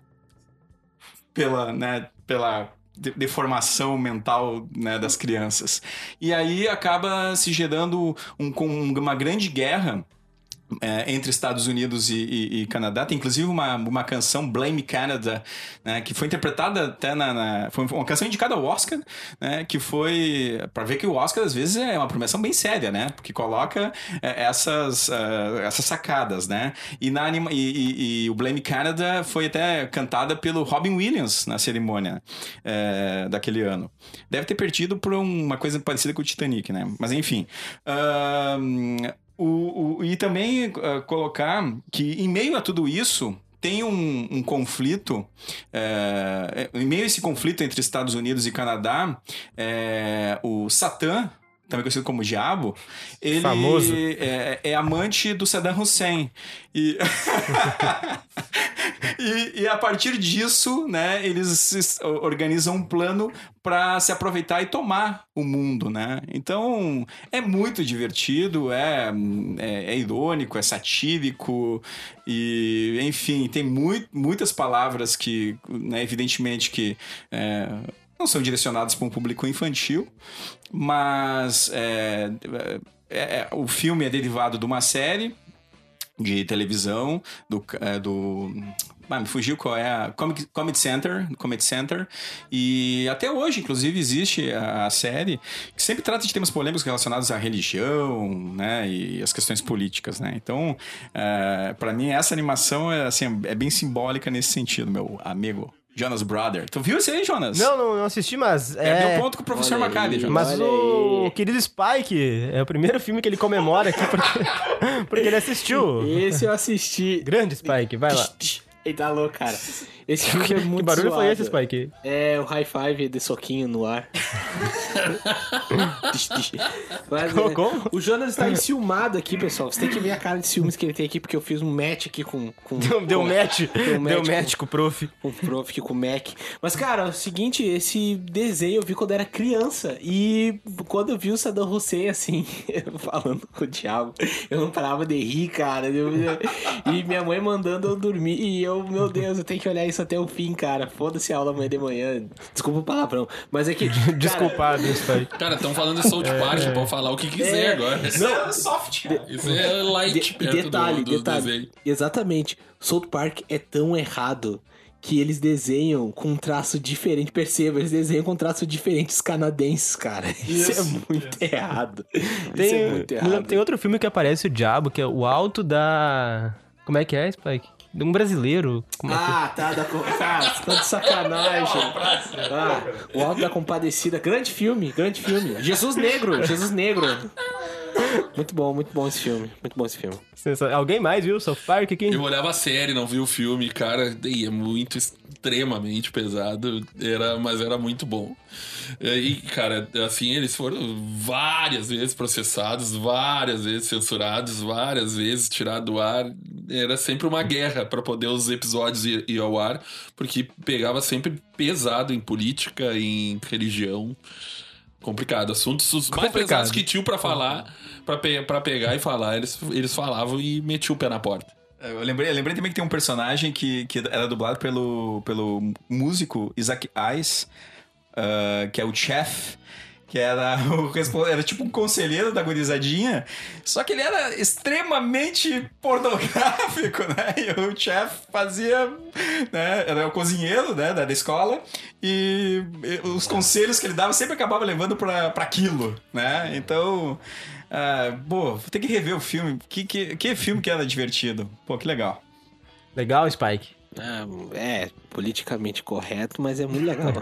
pela, né, pela deformação mental né, das crianças. E aí acaba se gerando um, uma grande guerra é, entre Estados Unidos e, e- e Canadá. Tem inclusive uma, uma canção, Blame Canada, né, que foi interpretada até na, na- Foi uma canção indicada ao Oscar, né, que foi. para ver que o Oscar às vezes é uma premiação bem séria, né? Porque coloca é, essas, ah, essas sacadas, né? E, na anima, e, e- o Blame Canada foi até cantada pelo Robin Williams na cerimônia é, daquele ano. Deve ter perdido por uma coisa parecida com o Titanic, né? Mas enfim. Ahn, o, o- e também ah, colocar que, em meio a tudo isso, tem um, um conflito, é, em meio a esse conflito entre Estados Unidos e Canadá, é, o Satã, também conhecido como Diabo, ele Famoso. É, é amante do Saddam Hussein. E... e, e a partir disso, né, eles organizam um plano para se aproveitar e tomar o mundo, né? Então é muito divertido, é, é, é irônico, é satírico e, enfim, tem mui- muitas palavras que, né, evidentemente, que é, não são direcionadas para um público infantil, mas é, é- é- o filme é derivado de uma série de televisão do, é, do ah, me fugiu qual é a Comic, Comedy Center, Comedy Center e até hoje inclusive existe a, a série que sempre trata de temas polêmicos relacionados à religião, né, e as questões políticas, né. Então, para mim essa animação é assim é bem simbólica nesse sentido, meu amigo Jonas Brother. Tu viu isso aí, Jonas? Não, não, não assisti, mas. É, É, meu ponto com o professor Olha aí. Macalli, Jonas. Mas o aí. querido Spike é o primeiro filme que ele comemora aqui porque, porque ele assistiu. Esse eu assisti. Grande Spike, vai lá. Ele tá louco, cara. Esse filme é muito Que barulho foi esse, Spike? É o high five de soquinho no ar. Mas, Como- é? O Jonas está enciumado aqui, pessoal. Você tem que ver a cara de ciúmes que ele tem aqui, porque eu fiz um match aqui com. com Deu, deu com, match. Deu match Deu com- match com o prof. com o prof aqui com o Mac. Mas, cara, é o seguinte, esse desenho eu vi quando era criança. E quando eu vi o Saddam Hussein, assim, falando com o diabo, eu não parava de rir, cara. Eu- e minha mãe mandando eu dormir. E eu, meu Deus, eu tenho que olhar isso até o fim, cara. Foda-se a aula amanhã de manhã. Desculpa o palavrão. Mas é que. cara, Desculpado, Spike. Cara, estão falando de South Park, pode falar o que quiser É. agora. Isso é soft, cara. Isso é light De- perto detalhe, do, do detalhe. desenho. Exatamente. South Park é tão errado que eles desenham com um traço diferente. Perceba, eles desenham com traços diferentes canadenses, cara. Isso, é muito errado. Isso é Tem, muito me lembro- errado. tem outro filme que aparece o diabo, que é o alto da. Como é que é, Spike? De um brasileiro. Como é que... Ah, tá, da, com- tá, tá de sacanagem. Ah, o Alto da Compadecida. Grande filme, grande filme. Jesus Negro, Jesus Negro. Muito bom, muito bom esse filme. Muito bom esse filme. Sensa- Alguém mais viu o South Park aqui? Eu olhava a série, não vi o filme, cara, e é muito extremamente pesado, era, mas era muito bom. E, cara, assim, eles foram várias vezes processados, várias vezes censurados, várias vezes tirados do ar. Era sempre uma guerra para poder os episódios ir, ir ao ar, porque pegava sempre pesado em política, em religião. Complicado. Assuntos os mais Complicado. pesados que tinham pra falar, pra, pe pra pegar e falar, eles, eles falavam e metiam o pé na porta. Eu lembrei, eu lembrei também que tem um personagem que, que era dublado pelo, pelo músico Isaac Ice, ah, que é o Chef, que era, o, era tipo um conselheiro da gurizadinha, só que ele era extremamente pornográfico, né? E o Chef fazia, né? Era o cozinheiro, né? Da, da escola, e, e os conselhos que ele dava sempre acabava levando pra aquilo, né? Então... Ah, pô, tem que rever o filme. Que, que, que filme que era divertido. Pô, que legal. Legal, Spike. Ah, é, politicamente correto, mas é muito legal.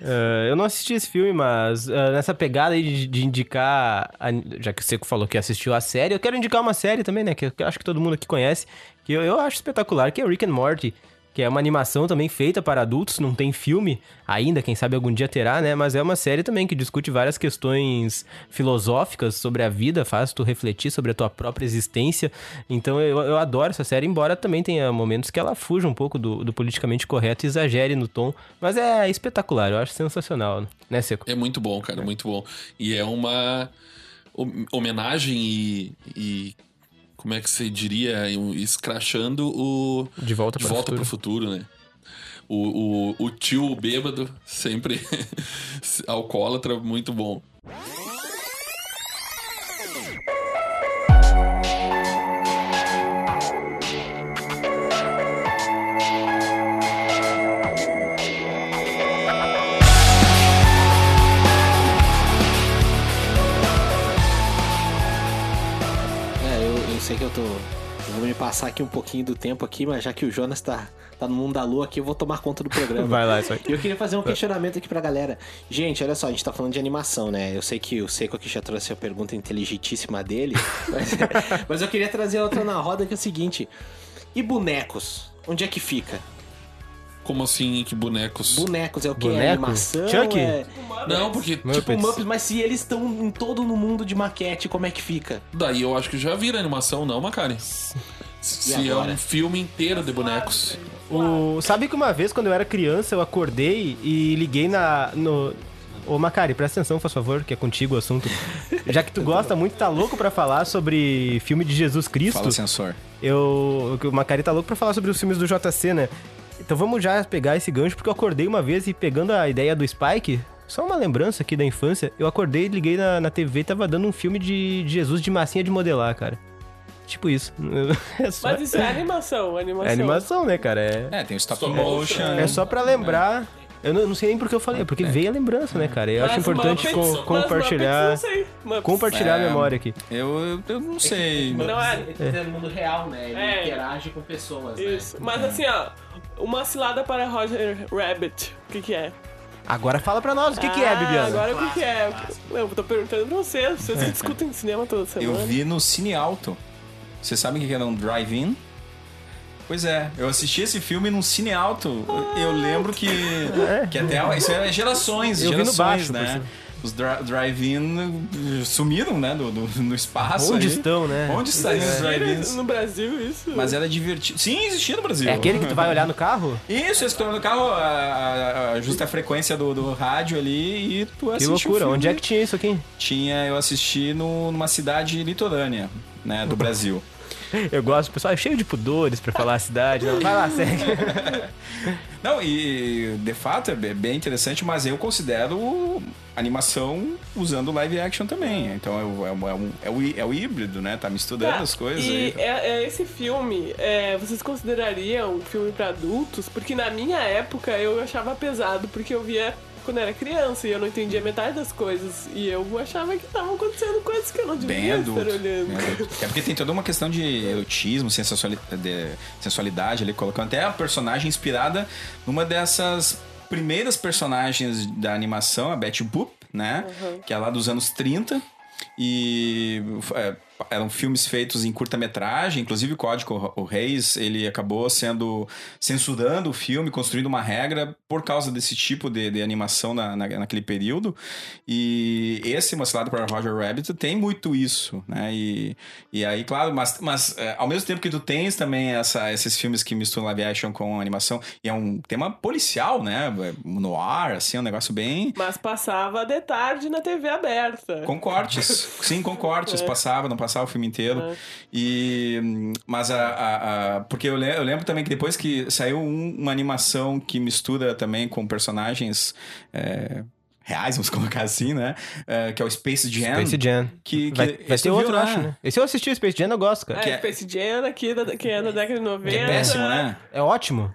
Eh, eu não assisti esse filme, mas eh, nessa pegada aí de, de indicar. a- já que o Seco falou que assistiu a série, eu quero indicar uma série também, né? Que eu acho que todo mundo aqui conhece, que eu, eu acho espetacular, que é Rick and Morty. Que é uma animação também feita para adultos, não tem filme ainda, quem sabe algum dia terá, né? Mas é uma série também que discute várias questões filosóficas sobre a vida, faz tu refletir sobre a tua própria existência. Então eu, eu adoro essa série, embora também tenha momentos que ela fuja um pouco do, do politicamente correto e exagere no tom. Mas é espetacular, eu acho sensacional, né, Seco? É muito bom, cara, muito bom. E é uma hom- homenagem e, e como é que você diria, escrachando o De volta de para o volta futuro. pro futuro, né? O, o, o tio bêbado, sempre alcoólatra, muito bom. Sei que eu tô. Eu vou me passar aqui um pouquinho do tempo aqui, mas já que o Jonas tá, tá no mundo da lua aqui, eu vou tomar conta do programa. Vai lá, Spike. E eu queria fazer um questionamento aqui pra galera. Gente, olha só, a gente tá falando de animação, né? Eu sei que o Seco aqui já trouxe a pergunta inteligentíssima dele, mas, mas eu queria trazer outra na roda que é o seguinte: e bonecos? Onde é que fica? Como assim, que bonecos? Bonecos é o que? É Boneco? animação? Chuck? É... Não, porque Tipo Muppets. Muppets, mas se eles estão em todo no mundo de maquete, como é que fica? daí eu acho que já vira animação, não, Macari? Se é um filme inteiro de bonecos. O... Sabe que uma vez, quando eu era criança, eu acordei e liguei na. No... Ô, Macari, presta atenção, por favor, que é contigo o assunto. Já que tu gosta muito, tá louco pra falar sobre filme de Jesus Cristo. Fala, sensor. Eu. O Macari tá louco pra falar sobre os filmes do JC, né? Então vamos já pegar esse gancho, porque eu acordei uma vez e pegando a ideia do Spike, só uma lembrança aqui da infância, eu acordei, liguei na, na TV e tava dando um filme de, de Jesus de massinha de modelar, cara. Tipo isso. É só, Mas isso é animação, animação. é animação, né, cara? É, É, tem o stop motion. motion. é só pra lembrar. Eu não, não sei nem porque eu falei, é porque veio a lembrança, né, cara? Eu acho Mas importante Muppets- co- compartilhar, Muppets, não sei. Muppets. compartilhar a É. memória aqui. Eu, eu, eu não sei. Não é. Ele é no mundo real, né? Ele É. interage com pessoas, Isso. né? Mas assim, ó, uma cilada para Roger Rabbit. O que que é? Agora fala pra nós, o que, que é, Ah, Bibiana? Agora o que que é? Eu tô perguntando pra vocês. Vocês que discutem cinema toda semana. Eu vi no Cine Alto. Vocês sabem o que era um drive-in? Pois é, eu assisti esse filme num cine alto. Eu lembro que, que até isso é gerações, Eu vi no gerações, baixo, né? Os dri- drive-in sumiram, né, do, do- no espaço. Onde aí. estão, né? Onde estão esses drive-ins? No Brasil, isso. Mas era divertido. Sim, existia no Brasil. É aquele que tu vai olhar no carro? Isso, esse que tu vai no carro, a, a- a- justa frequência do, do rádio ali e tu Que assiste o loucura, filme. onde é que tinha isso aqui? Tinha, eu assisti no- numa cidade litorânea, né, do Brasil. Eu gosto, o pessoal é cheio de pudores pra falar a cidade. Não, vai lá, segue. Não, e de fato é be- bem interessante, mas eu considero animação usando live action também. Então é o, é o, é o, é o, é o híbrido, né? Tá misturando Tá, as coisas E aí. é, é esse filme, é, vocês considerariam um filme pra adultos? Porque na minha época eu achava pesado, porque eu via quando era criança e eu não entendia metade das coisas. E eu achava que estavam acontecendo coisas que eu não Bem devia adulto. estar olhando. bem adulto. É porque tem toda uma questão de erotismo, sensuali- de sensualidade ali, colocando até a personagem inspirada numa dessas primeiras personagens da animação, a Betty Boop, né? Que é lá dos anos 30. E é, eram filmes feitos em curta-metragem, inclusive o Código o Reis, ele acabou sendo censurando o filme, construindo uma regra por causa desse tipo de, de animação na, na- naquele período. E esse Macilado para Roger Rabbit tem muito isso, né? E, e aí, claro, mas, mas é, ao mesmo tempo que tu tens também essa, esses filmes que misturam live action com animação, e é um tema policial, né? No ar, assim, é um negócio bem. Mas passava de tarde na TV aberta. Com cortes. Sim, com cortes. É. Passava, não passava o filme inteiro. E. hum, Mas a. a- a- porque eu, le- eu lembro também que depois que saiu um- uma animação que mistura também com personagens. é, reais, vamos colocar assim, né? É, que é o Space Jam. Space Jam. Que, que Vai, vai ter outro, eu acho, né? Esse eu assisti, o Space Jam, eu gosto, cara. É, que é- Space Jam aqui, da, que é da década de 90. Que é péssimo, né? É ótimo.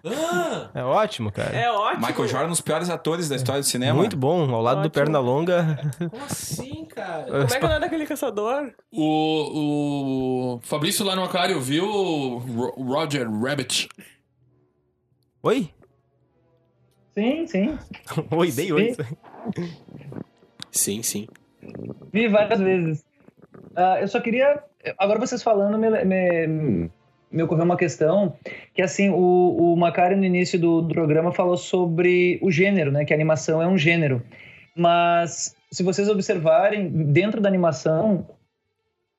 É ótimo, cara. É ótimo. Michael Jordan, um dos piores atores da história do cinema. Muito bom, ao lado do Ótimo. Pernalonga. Como assim, cara? Como é que é daquele caçador? O, o Fabrício lá no Aquário viu o Ro- Roger Rabbit. Oi? Sim, sim. Oi, dei oi. Sim, sim. Vi várias vezes. Ah, eu só queria. Agora vocês falando, me, me, me ocorreu uma questão que, assim, o, o Macari no início do, do programa falou sobre o gênero, né? Que a animação é um gênero. Mas, se vocês observarem, dentro da animação,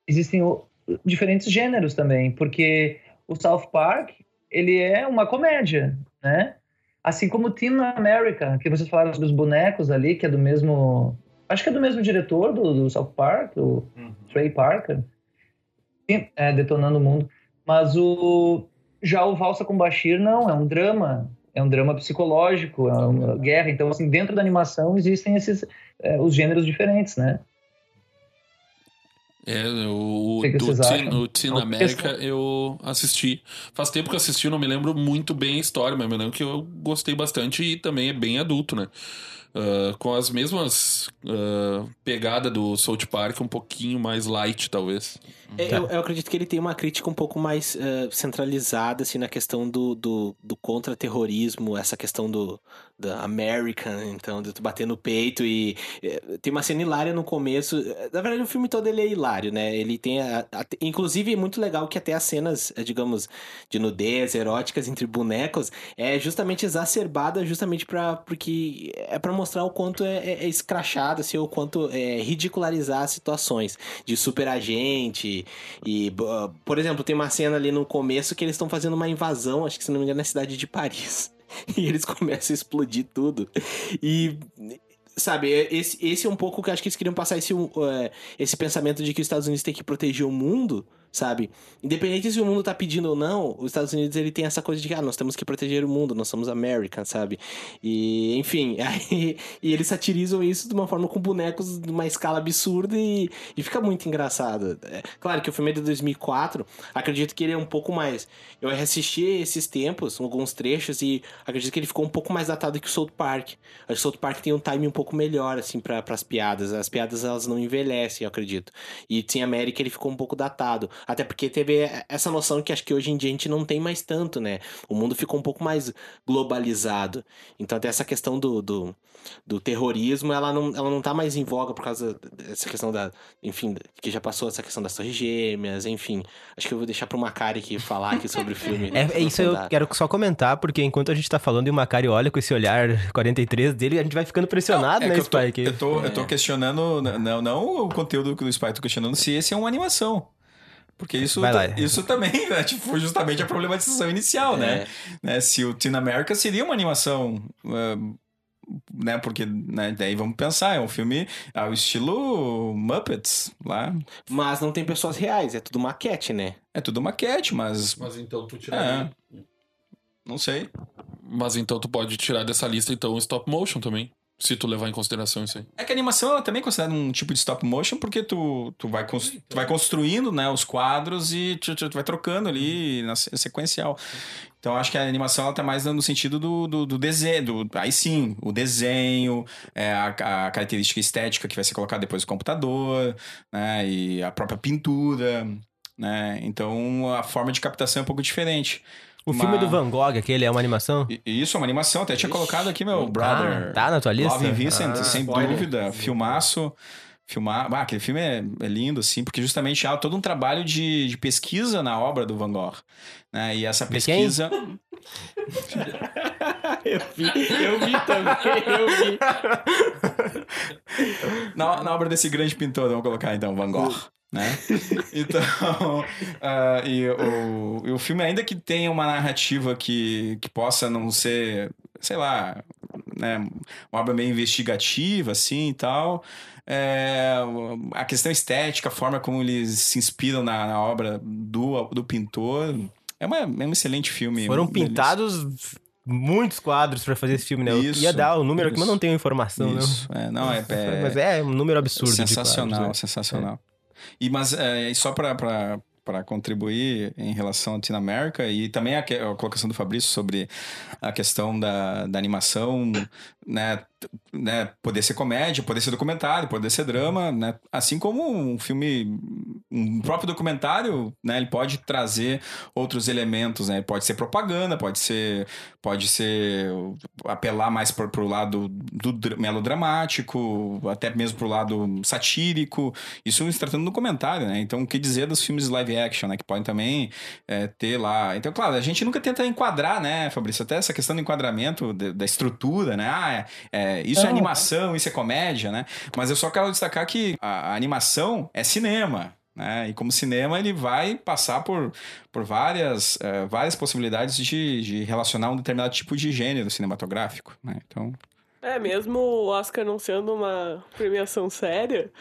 existem o- diferentes gêneros também, porque o South Park, ele é uma comédia, né? Assim como o Teen America, que vocês falaram sobre os bonecos ali, que é do mesmo... Acho que é do mesmo diretor do, do South Park, o Trey Parker. Sim, É, Detonando o Mundo. Mas o... Já o Valsa com Bashir, não, é um drama. É um drama psicológico, é uma guerra. Então, assim, dentro da animação existem esses... é, os gêneros diferentes, né? É, o, O que do Teen, o Teen É América questão. eu assisti. Faz tempo que eu assisti, não me lembro muito bem a história, mas me lembro que eu gostei bastante e também é bem adulto, né? ah, com as mesmas uh, pegadas do South Park, um pouquinho mais light, talvez. É, Eu, eu acredito que ele tem uma crítica um pouco mais eh, centralizada, assim, na questão do, do, do contra-terrorismo, essa questão do da American, então, de tu bater no peito e... eh, tem uma cena hilária no começo. Eh, Na verdade, o filme todo ele é hilário, né? Ele tem... A, a- inclusive, é muito legal que até as cenas, eh, digamos, de nudez, eróticas entre bonecos, é justamente exacerbada justamente para porque é para mostrar o quanto é, é, é escrachado, assim, o quanto é ridicularizar as situações de superagente e, por exemplo, tem uma cena ali no começo que eles estão fazendo uma invasão, acho que se não me engano, na cidade de Paris. E eles começam a explodir tudo. E sabe, é- esse, esse é um pouco que acho que eles queriam passar esse, é, esse pensamento de que os Estados Unidos têm que proteger o mundo, sabe? Independente se o mundo tá pedindo ou não, os Estados Unidos ele tem essa coisa de que ah, nós temos que proteger o mundo, nós somos American, sabe? E, enfim, aí, e eles satirizam isso de uma forma com bonecos de uma escala absurda e, e fica muito engraçado. É, claro que o filme é de 2004, acredito que ele é um pouco mais. Eu reassisti esses tempos, alguns trechos, e acredito que ele ficou um pouco mais datado que o South Park. Acho que o South Park tem um time um pouco melhor, assim, para as piadas. As piadas, elas não envelhecem, eu acredito. E Team América, ele ficou um pouco datado. Até porque teve essa noção que acho que hoje em dia a gente não tem mais tanto, né? O mundo ficou um pouco mais globalizado. Então, até essa questão do, do, do terrorismo, ela não, ela não tá mais em voga por causa dessa questão da... Enfim, que já passou essa questão das torres gêmeas, enfim. Acho que eu vou deixar pro Macari aqui falar aqui sobre o filme. É, é isso eu quero só comentar, porque enquanto a gente tá falando e o Macari olha com esse olhar 43 dele, a gente vai ficando pressionado, É né, que eu tô, Spike? eu, tô, eu tô questionando, não, não o conteúdo do Spy, tô questionando se esse é uma animação. Porque isso, isso também, né, tipo, foi justamente a problematização inicial, né? né? Se o Teen America seria uma animação, né? Porque, né, daí vamos pensar, é um filme ao estilo Muppets, lá. Mas não tem pessoas reais, é tudo maquete, né? É tudo maquete, mas Mas então tu É. não sei. Mas então tu pode tirar dessa lista então o stop motion também. Se tu levar em consideração isso aí. É que a animação ela também é considerada um tipo de stop motion porque tu, tu, vai, cons- tu vai construindo né, os quadros e tu, tu- tu vai trocando ali na se- sequencial. Então acho que a animação ela tá mais no sentido do, do, do desenho. do- aí sim, o desenho, é, a, a característica estética que vai ser colocada depois no computador, né? E a própria pintura. Né? Então a forma de captação é um pouco diferente. O filme Mas- do Van Gogh, aquele, é uma animação? Isso é uma animação, até tinha colocado aqui, meu brother. Ah, tá na tua lista? Love Vincent, Ah, sem spoiler. dúvida. Filmaço. Filmar. Ah, aquele filme é, é lindo, assim, porque justamente há todo um trabalho de, de pesquisa na obra do Van Gogh. Né? E essa pesquisa. Eu vi, eu vi também, eu vi. na, na obra desse grande pintor, vamos colocar então, Van Gogh. Né? Então, ah, e, o, e o filme, ainda que tenha uma narrativa que, que possa não ser, sei lá, né, uma obra meio investigativa, assim e tal, é, a questão estética, a forma como eles se inspiram na, na obra do, do pintor, é, uma, é um excelente filme. Foram pintados muitos quadros pra fazer esse filme, né? Eu Isso, ia dar o número aqui, mas isso. não tenho informação, Isso, é, não, é, não. é, Mas é um número absurdo. de sensacional, quadros, né? sensacional. E mas é, e só para para contribuir em relação ao Teen America e também a, a colocação do Fabrício sobre a questão da, da animação, né, né, poder ser comédia, poder ser documentário, poder ser drama, né, assim como um filme, um próprio documentário, né, ele pode trazer outros elementos, né, pode ser propaganda, pode ser, pode ser apelar mais para o lado do dra- melodramático, até mesmo para o lado satírico, isso se tratando do documentário, né? Então, o que dizer dos filmes live action, né? Que podem também é, ter lá. Então, claro, a gente nunca tenta enquadrar, né, Fabrício? Até essa questão do enquadramento, da estrutura, né? Ah, é, é, isso é Não. animação, isso é comédia, né? Mas eu só quero destacar que a, a animação é cinema. Né? E como cinema, ele vai passar por, por várias, eh, várias possibilidades de, de relacionar um determinado tipo de gênero cinematográfico. Né? Então, É, mesmo o Oscar não sendo uma premiação séria,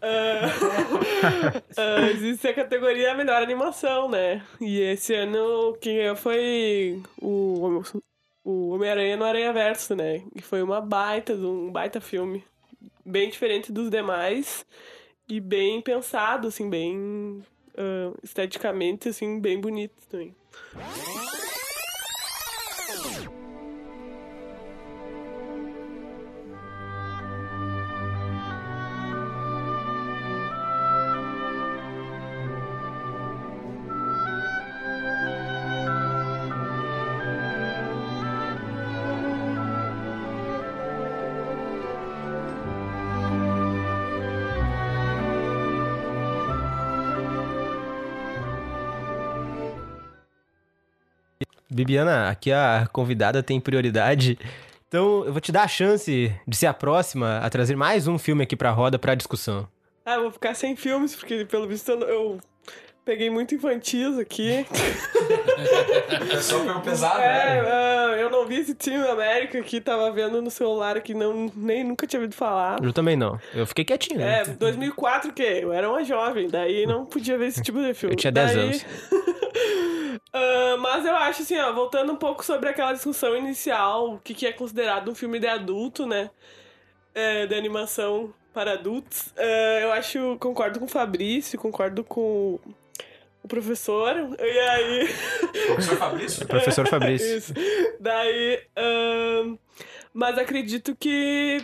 ah, ah, existe a categoria melhor animação, né? E esse ano quem ganhou foi o, o Homem-Aranha no Aranha Verso, né? E foi uma baita, um baita filme. Bem diferente dos demais e bem pensado, assim, bem ah, esteticamente, assim, bem bonito também. Bibiana, aqui a convidada tem prioridade. Então, eu vou te dar a chance de ser a próxima a trazer mais um filme aqui pra roda pra discussão. Ah, eu vou ficar sem filmes, porque pelo visto eu, eu peguei muito infantis aqui. O pessoal pegou pesado, É, né? eu não vi esse Team América aqui, tava vendo no celular aqui, não, nem nunca tinha ouvido falar. Eu também não. Eu fiquei quietinho, né? É, 2004 que eu era uma jovem, daí não podia ver esse tipo de filme. Eu tinha 10 Daí- anos. Ah, mas eu acho assim, ó, voltando um pouco sobre aquela discussão inicial, o que, que é considerado um filme de adulto, né? É, de animação para adultos. Ah, eu acho, concordo com o Fabrício, concordo com o professor. E aí. Professor Fabrício? Professor Fabrício. Isso. Daí. ahn, mas acredito que,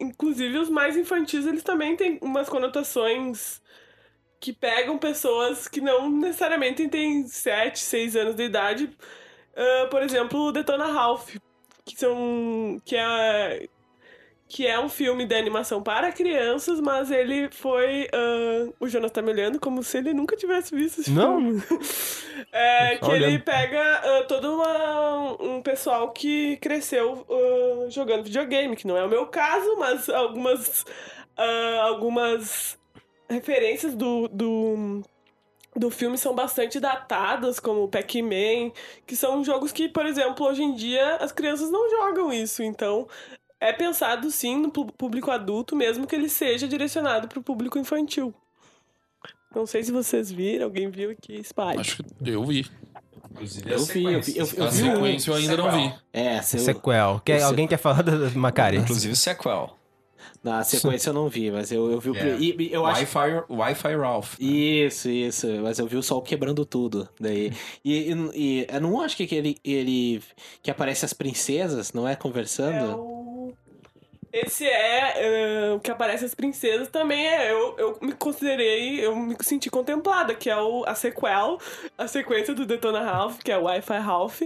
inclusive, os mais infantis, eles também têm umas conotações que pegam pessoas que não necessariamente têm 7, 6 anos de idade. Ah, por exemplo, o Detona Ralph, que são. que é. Que é um filme de animação para crianças, mas ele foi. ah, o Jonas tá me olhando como se ele nunca tivesse visto esse Não. filme. É, que ele olhando. pega ah, todo uma- um pessoal que cresceu jogando videogame, que não é o meu caso, mas algumas, algumas referências do, do, do filme são bastante datadas, como Pac-Man, que são jogos que, por exemplo, hoje em dia as crianças não jogam isso, então é pensado sim no público adulto, mesmo que ele seja direcionado para o público infantil. Não sei se vocês viram, alguém viu aqui, Spike. Acho que eu vi. Inclusive, Eu vi, eu vi, eu, eu A vi um. sequência eu ainda não vi. É, se eu- Sequel. Quer, alguém quer falar da Macari? Inclusive sequel. Na sequência eu não vi, mas eu, eu vi o. É. E, eu acho Wi-Fi, Wi-Fi Ralph. Isso, isso. Mas eu vi o sol quebrando tudo. Daí. E, e, e eu não acho que ele, ele. que aparece as princesas, não é É conversando? o... Esse é, é, o que aparece as princesas também é. Eu, eu me considerei, eu me senti contemplada, que é o, a sequel, a sequência do Detona Ralph, que é o Wi-Fi Ralph.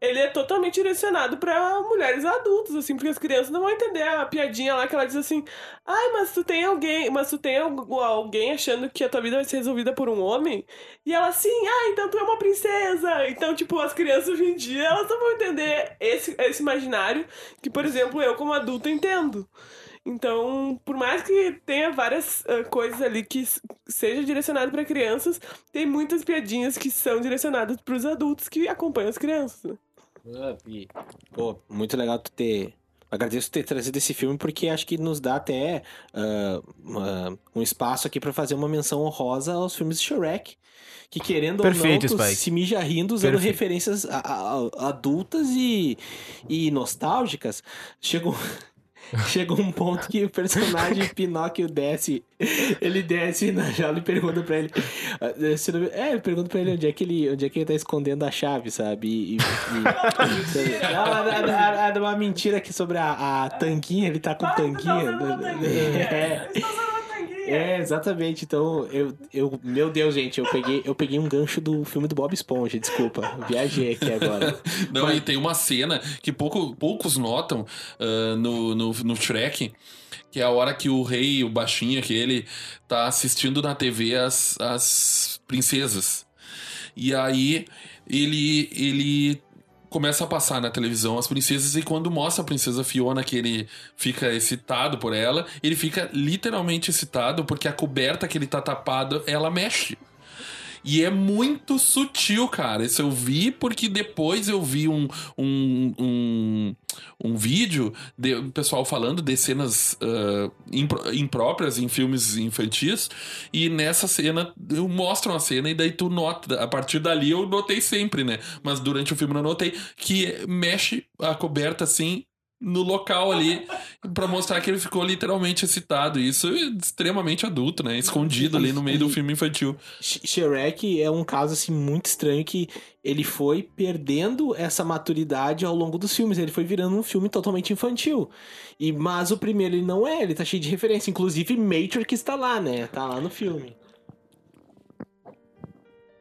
Ele é totalmente direcionado pra mulheres adultas, assim, porque as crianças não vão entender a piadinha lá que ela diz assim: ai, mas tu tem alguém, mas tu tem algu- alguém achando que a tua vida vai ser resolvida por um homem? E ela assim, ah, então tu é uma princesa. Então, tipo, as crianças hoje em dia, elas não vão entender esse, esse imaginário que, por exemplo, eu como adulto entendo. Então, por mais que tenha várias ah, coisas ali que seja direcionado para crianças, tem muitas piadinhas que são direcionadas para os adultos que acompanham as crianças. né? Ah, e, pô, muito legal tu ter. Agradeço ter trazido esse filme porque acho que nos dá até uma- um espaço aqui pra fazer uma menção honrosa aos filmes de Shrek. Que querendo Perfeito, ou não, se mija rindo usando Perfeito. referências a- a- adultas e, e nostálgicas. Chega um, chega um ponto que o personagem Pinóquio desce. Ele desce na jaula e pergunta pra ele. ah, não- É, pergunta pra ele onde é que ele, onde é que ele tá escondendo a chave, sabe? E, e- e- Não, uma mentira aqui sobre a, a tanquinha, ele tá com tanquinha. É. É, exatamente. Então, eu, eu, meu Deus, gente, eu peguei, eu peguei um gancho do filme do Bob Esponja, desculpa. Viajei aqui agora. Não, e tem uma cena que pouco, poucos notam ah, no, no, no Shrek, que é a hora que o rei, o baixinho aquele, tá assistindo na TV as, as princesas. E aí ele, ele começa a passar na televisão as princesas e quando mostra a princesa Fiona que ele fica excitado por ela, ele fica literalmente excitado porque a coberta que ele tá tapado, ela mexe. E é muito sutil, cara. Isso eu vi porque depois eu vi um, um, um, um vídeo de o pessoal falando de cenas impro- impróprias em filmes infantis. E nessa cena, eu mostram a cena e daí tu nota. A partir dali eu notei sempre, né? Mas durante o filme eu notei que mexe a coberta assim no local ali pra mostrar que ele ficou literalmente excitado. Isso é extremamente adulto, né? Escondido ali no meio do filme infantil. Sh- Shrek é um caso assim muito estranho que ele foi perdendo essa maturidade ao longo dos filmes. Ele foi virando um filme totalmente infantil. E mas o primeiro ele não é, ele tá cheio de referência, inclusive Matrix está lá, né? Tá lá no filme.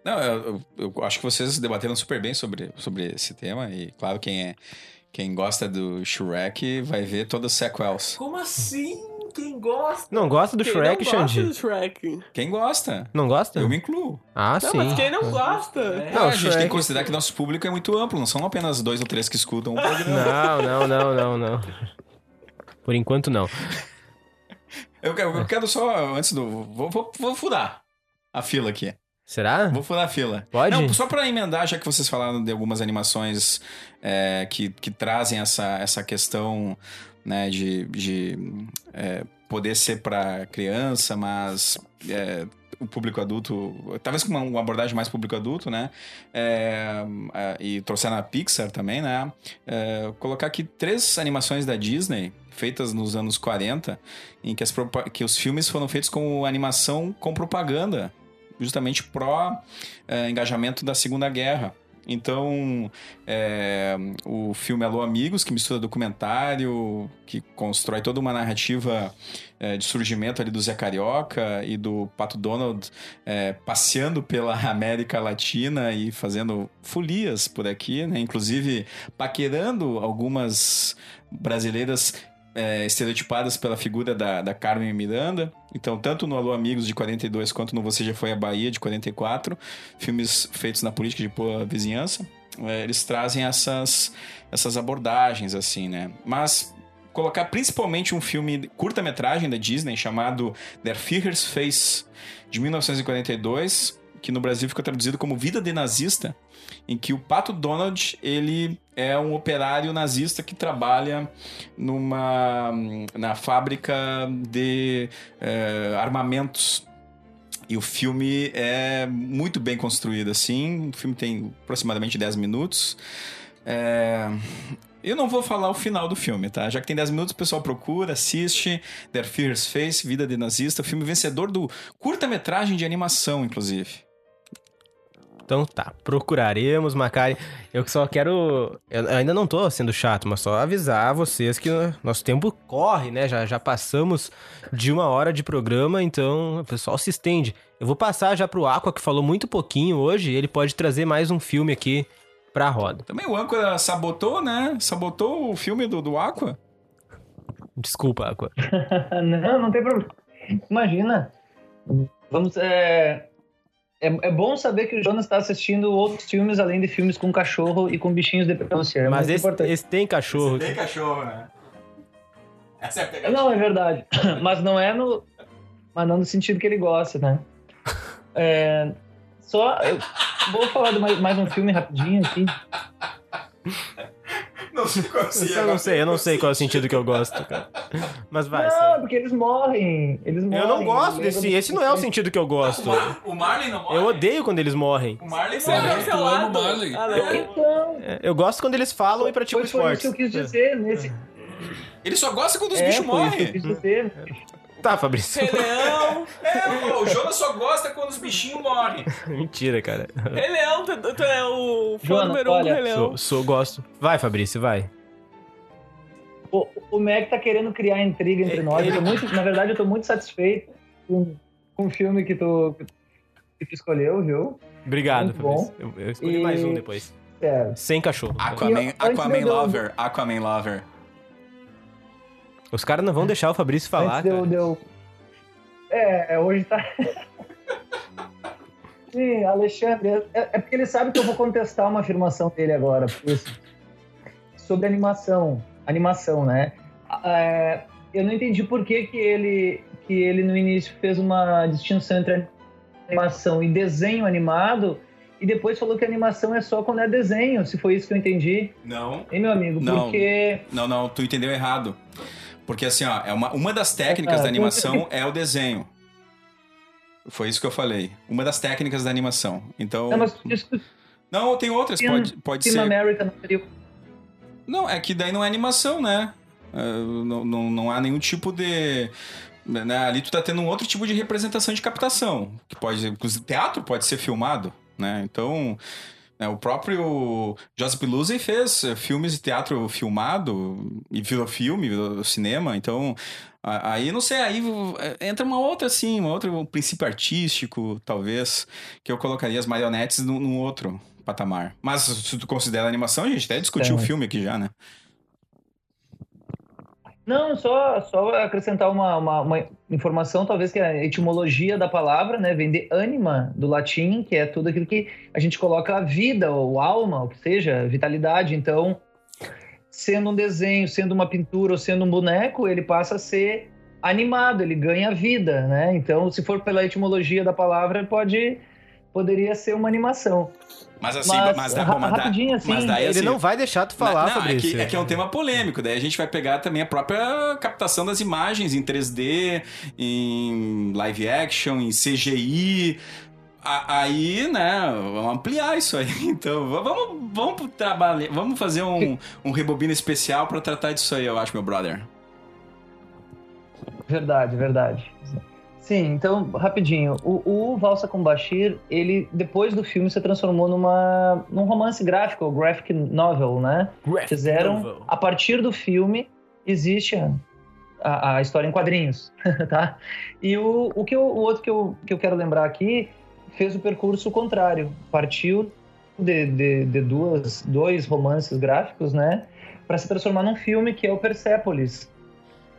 Não, eu, eu- eu acho que vocês debateram super bem sobre, sobre esse tema. E claro, quem é quem gosta do Shrek vai ver todos os sequels. Como assim? quem gosta. Não gosta do quem Shrek, não gosta Xandi? do Shrek. Quem gosta? Não gosta? Eu me incluo. Ah, Não, sim. mas quem não gosta? Não, Ah, a gente tem Shrek- que considerar que nosso público é muito amplo, não são apenas dois ou três que escutam o programa. Não, não, não, não, não. Por enquanto, não. Eu quero, eu quero só, antes do. Vou, vou, vou furar a fila aqui. Será? Vou furar a fila. Pode? Não, só pra emendar, já que vocês falaram de algumas animações é, que, que trazem essa, essa questão né, de, de é, poder ser pra criança, mas é, o público adulto, talvez com uma, uma abordagem mais público adulto, né? É, é, e trouxeram a Pixar também, né? É, colocar aqui três animações da Disney feitas nos anos 40, em que, as, que os filmes foram feitos com animação com propaganda, justamente pró eh, engajamento da Segunda Guerra. Então, é, o filme Alô Amigos, que mistura documentário, que constrói toda uma narrativa é, de surgimento ali do Zé Carioca e do Pato Donald é, passeando pela América Latina e fazendo folias por aqui, né? Inclusive paquerando algumas brasileiras é, estereotipadas pela figura da, da Carmen Miranda. Então, tanto no Alô Amigos de 42 quanto no Você Já Foi à Bahia de 44, filmes feitos na política de boa vizinhança, é, eles trazem essas, essas abordagens, assim, né? Mas colocar principalmente um filme curta-metragem da Disney chamado Der Führer's Face, de 1942, que no Brasil ficou traduzido como Vida de Nazista, em que o Pato Donald ele é um operário nazista que trabalha numa na fábrica de eh, armamentos e o filme é muito bem construído assim o filme tem aproximadamente 10 minutos É, eu não vou falar o final do filme, tá? Já que tem 10 minutos, o pessoal procura, assiste. Der Führer's Face, Vida de Nazista, o filme vencedor do curta-metragem de animação, inclusive. Então tá, procuraremos, Macari. Eu só quero. Eu ainda não tô sendo chato, mas só avisar vocês que nosso tempo corre, né? Já, já passamos de uma hora de programa, então o pessoal se estende. Eu vou passar já pro Aqua, que falou muito pouquinho hoje. Ele pode trazer mais um filme aqui pra roda. Também o Âncora sabotou, né? Sabotou o filme do, do Aqua. Desculpa, Aqua. não, não tem problema. Imagina. Vamos. É, é, é bom saber que o Jonas está assistindo outros filmes além de filmes com cachorro e com bichinhos de pelúcia. É mas esse, esse tem cachorro. Tem cachorro, né? Essa é a pegadinha. Não, é verdade. Mas não é no. Mas não no sentido que ele gosta, né? É, só. Eu vou falar de mais, mais um filme rapidinho aqui. Não sei qual Eu não sei, eu não sei qual é o sentido que eu gosto, cara. Mas vai, não, porque eles morrem. Eles morrem. Eu não gosto desse. Esse não é o sentido que eu gosto. O Marley não morre? Eu odeio quando eles morrem. O Marley é morre. cancelado. tu ama o Marley. Ah, não. Então, É, Eu gosto quando eles falam e praticam foi, foi esportes. isso que eu quis dizer. Nesse... Ele só gosta quando os É, bichos foi isso que eu morrem. Tá, Fabrício. Rei Leão. É, pô, o Jonas só gosta quando os bichinhos morrem. Mentira, cara. Rei Leão, tu, tu é o fã Jonas, número um do olha, Rei Leão. Sou, sou, gosto. Vai, Fabrício, vai. O, o Mac tá querendo criar intriga entre nós. Eu tô muito, na verdade, eu tô muito satisfeito com, com o filme que tu, que tu escolheu, viu? Obrigado, Muito bom. Fabrício. Eu, eu escolhi E- mais um depois. Sério. Sem cachorro. Aquaman, Aquaman Lover, Aquaman Lover. Os caras não vão deixar o Fabrício falar, Antes de eu, cara. de eu- É, é, hoje tá. Sim, Alexandre, é, é porque ele sabe que eu vou contestar uma afirmação dele agora, por isso. sobre animação, animação, né? É, eu não entendi por que, que ele que ele no início fez uma distinção entre animação e desenho animado e depois falou que animação é só quando é desenho, se foi isso que eu entendi. Não, Hein, meu amigo? Não. Porque não, não, tu entendeu errado. Porque assim, ó, é uma, uma das técnicas Ah, da animação é o desenho. Foi isso que eu falei. Uma das técnicas da animação. Então. não, mas Não, tem outras, Team- pode, pode Team ser. America não é que daí não é animação, né? É, não, não, não há nenhum tipo de. Né? Ali tu tá tendo um outro tipo de representação de captação. Que pode. inclusive, Teatro pode ser filmado, né? Então. Né, o próprio Joseph Luzzi fez eh, filmes de teatro filmado e virou filme, virou cinema. Então, a- aí não sei, aí eh, entra uma outra assim, uma outra um princípio artístico, talvez, que eu colocaria as marionetes num, num outro patamar. Mas se tu considera animação, a gente até discutiu É. o filme aqui já, né? Não, só, só acrescentar uma, uma, uma informação, talvez que a etimologia da palavra, né, vem de anima, do latim, que é tudo aquilo que a gente coloca a vida, ou alma, o que seja, vitalidade. Então, sendo um desenho, sendo uma pintura ou sendo um boneco, ele passa a ser animado, ele ganha vida, né? Então, se for pela etimologia da palavra, pode poderia ser uma animação. Mas assim, mas, Mas, dá, mas, dá- rapidinho, assim, mas daí Ele assim, não vai deixar tu falar, não, é Fabrício. que, é que é um tema polêmico, daí a gente vai pegar também a própria captação das imagens em 3D, em live action, em CGI. A- Aí, né, vamos ampliar isso aí. Então, vamos, vamos trabalhar, vamos fazer um, um rebobina especial pra tratar disso aí, eu acho, meu brother. Verdade, verdade. Sim, então, rapidinho. O, o Valsa com Bashir, ele, depois do filme, se transformou numa, num romance gráfico, graphic novel, né? Graphic Fizeram, novel. a partir do filme, existe a, a, história em quadrinhos, tá? E o, o, que eu, o outro que eu, que eu quero lembrar aqui fez o percurso contrário. Partiu de, de, de duas, dois romances gráficos, né? Para se transformar num filme que é o Persepolis,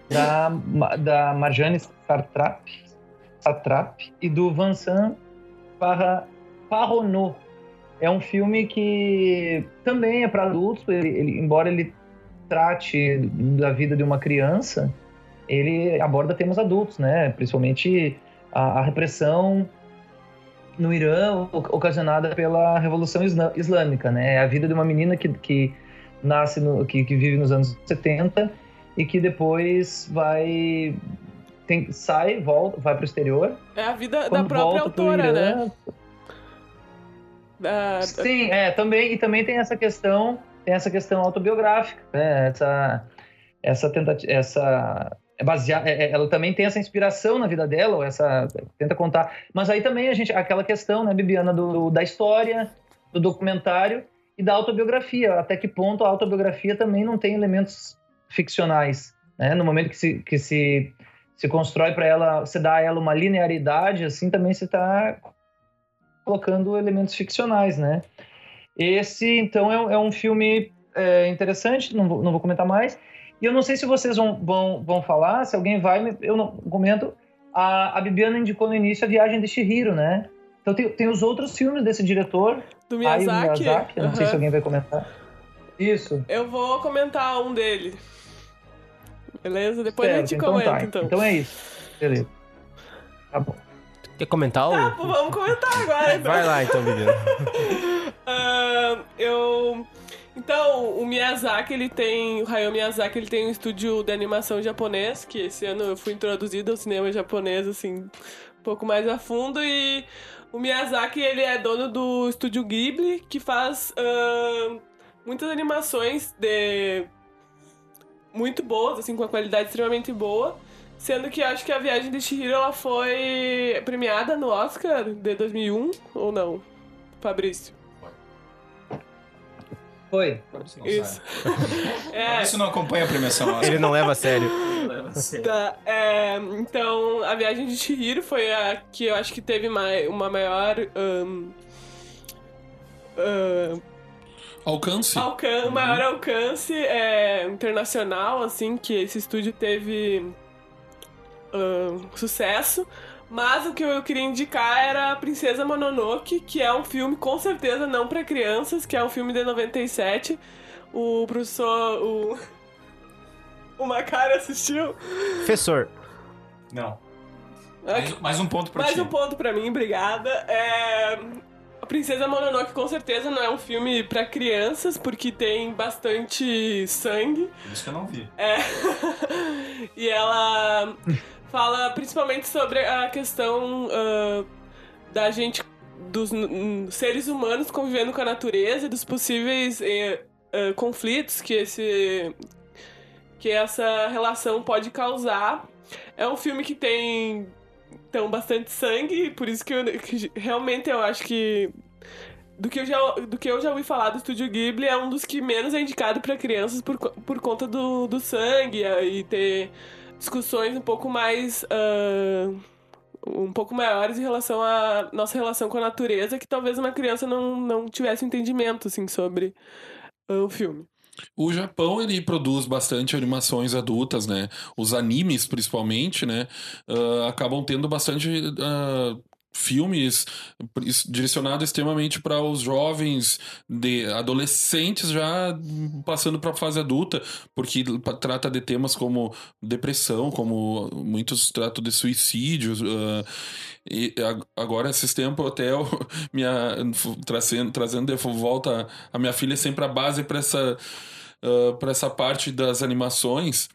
da, da Marjane Satrap, Satrap e do Vincent Parra, Parronot. É um filme que também é para adultos, ele, ele- embora ele trate da vida de uma criança, ele aborda temas adultos, né? Principalmente a, a repressão no Irã ocasionada pela Revolução Islâmica, né? É a vida de uma menina que, que nasce, no, que, que vive nos anos 70 e que depois vai tem, sai, volta, vai para o exterior. É a vida da própria pro autora, Irã, né? Da- da- Sim, é, também, e também tem essa questão, tem essa questão autobiográfica, né? Essa, essa tentativa, essa é baseada, é- é- ela também tem essa inspiração na vida dela, ou essa tenta contar. Mas aí também a gente, aquela questão, né, Bibiana, do, da história, do documentário e da autobiografia. Até que ponto a autobiografia também não tem elementos ficcionais, né? No momento que se, que se, se constrói para ela, se dá a ela uma linearidade, assim também se está colocando elementos ficcionais, né? Esse, então, é, é um filme é, interessante, não vou, não vou comentar mais. E eu não sei se vocês vão, vão, vão falar, se alguém vai, eu não comento. A, a Bibiana indicou no início a Viagem de Chihiro, né? Então tem, tem os outros filmes desse diretor, do Miyazaki. Miyazaki, eu não sei se alguém vai comentar. Isso. Eu vou comentar um dele. Beleza? Depois a certo, gente então comenta, tá. então. Então é isso. Beleza. Tá bom. Quer comentar o... Tá, vamos comentar agora, então. Vai lá então, Bibiana. Ah, eu. Então, o Miyazaki, ele tem. O Hayao Miyazaki, ele tem um estúdio de animação japonês, que esse ano eu fui introduzido ao cinema japonês, assim, um pouco mais a fundo. E o Miyazaki, ele é dono do estúdio Ghibli, que faz ah, muitas animações de. Muito boas, assim, com uma qualidade extremamente boa. Sendo que acho que a Viagem de Chihiro ela foi premiada no Oscar de 2001, ou não? Fabrício. Foi. Isso. é, Isso não acompanha a premiação Oscar. Ele não leva a sério. tá, é, então, a viagem de Chihiro foi a que eu acho que teve uma maior ahn, ahn, Alcance. alcan maior alcance é, internacional, assim, que esse estúdio teve ahn, sucesso. Mas o que eu queria indicar era a Princesa Mononoke, que é um filme com certeza não pra crianças, que é um filme de 97. O professor. O, o Macari assistiu. Professor, Não. Mais, mais um ponto pra Mais ti. um ponto pra mim, obrigada. É... A Princesa Mononoke com certeza não é um filme pra crianças, porque tem bastante sangue. Isso que eu não vi. É. e ela fala principalmente sobre a questão ah, da gente, dos seres humanos convivendo com a natureza e dos possíveis ah, conflitos que esse que essa relação pode causar. É um filme que tem então bastante sangue, por isso que, eu, que realmente eu acho que do que, eu já, do que eu já ouvi falar do Estúdio Ghibli, é um dos que menos é indicado pra crianças por, por conta do, do sangue e ter discussões um pouco mais. ah, um pouco maiores em relação à nossa relação com a natureza, que talvez uma criança não, não tivesse entendimento assim, sobre ah, o filme. O Japão, ele produz bastante animações adultas, né? Os animes, principalmente, né? ah, acabam tendo bastante ah, filmes direcionados extremamente para os jovens, de adolescentes já passando para a fase adulta, porque trata de temas como depressão, como muitos tratam de suicídios. ah, e agora, esses tempos, até eu, minha, trazendo, trazendo de volta a minha filha sempre a base para essa, para essa parte das animações.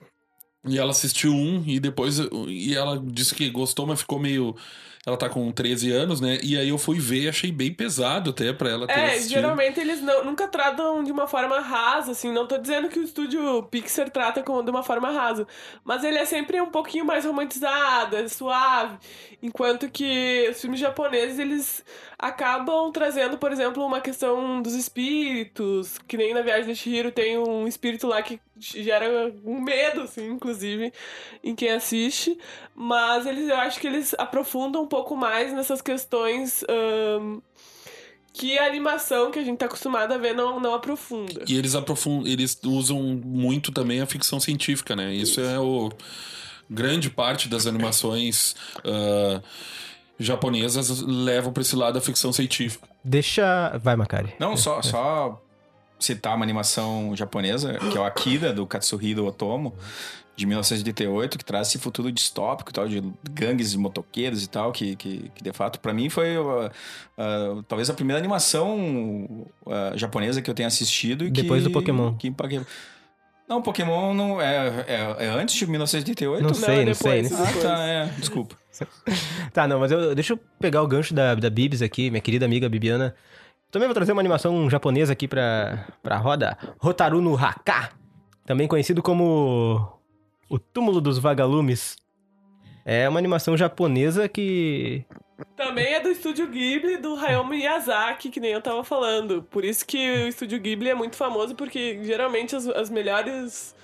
E ela assistiu um e depois e ela disse que gostou, mas ficou meio. Ela tá com 13 anos, né? E aí eu fui ver e achei bem pesado até pra ela ter É, assistido. geralmente eles não- nunca tratam de uma forma rasa, assim. Não tô dizendo que o estúdio Pixar trata com, de uma forma rasa. Mas ele é sempre um pouquinho mais romantizado, é suave. Enquanto que os filmes japoneses, eles acabam trazendo, por exemplo, uma questão dos espíritos. Que nem na Viagem de Shihiro tem um espírito lá que gera um medo, assim, inclusive, em quem assiste. Mas eles, eu acho que eles aprofundam um pouco mais nessas questões... ahn, que a animação que a gente tá acostumado a ver não, não aprofunda. E eles aprofundam, eles usam muito também a ficção científica, né? Isso é o grande parte das animações ah, japonesas levam pra esse lado da ficção científica. Deixa. Vai, Macari. Não, só, só citar uma animação japonesa, que é o Akira, do Katsuhiro Otomo, de 1988, que traz esse futuro distópico e tal, de gangues de motoqueiros e tal, que, que, que de fato, pra mim, foi uh, uh, talvez a primeira animação uh, japonesa que eu tenha assistido. E Depois que, do Pokémon. Que impactou. Não, Pokémon não é, é, é antes de 1988? Não sei, não sei, depois, né? Ah, depois. tá, é, desculpa. Tá, não, mas eu, deixa eu pegar o gancho da, da Bibs aqui, minha querida amiga Bibiana. Também vou trazer uma animação japonesa aqui pra, pra roda. Hotaru no Haka, também conhecido como O Túmulo dos Vagalumes. É uma animação japonesa que... Também é do estúdio Ghibli, do Hayao Miyazaki, que nem eu tava falando. Por isso que o estúdio Ghibli é muito famoso, porque geralmente as, as melhores...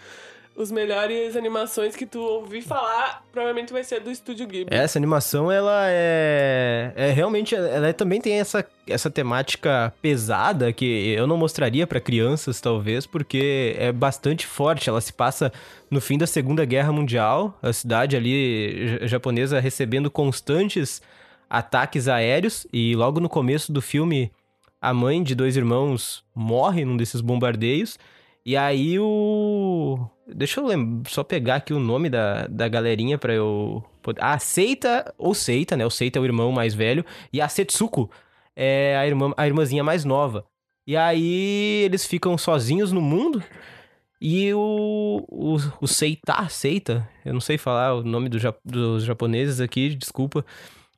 Os melhores animações que tu ouvir falar, provavelmente vai ser do estúdio Ghibli. Essa animação, ela é... é realmente... Ela é- também tem essa, essa temática pesada que eu não mostraria pra crianças, talvez, porque é bastante forte. Ela se passa no fim da Segunda Guerra Mundial, a cidade ali ja- japonesa recebendo constantes ataques aéreos e logo no começo do filme a mãe de dois irmãos morre num desses bombardeios e aí o deixa eu lem- só pegar aqui o nome da, da galerinha pra eu a Seita ou Seita, né? O Seita é o irmão mais velho e a Setsuko é a irmã a irmãzinha mais nova. E aí eles ficam sozinhos no mundo e o, o, o Seita, Seita, eu não sei falar o nome do, dos japoneses aqui, desculpa,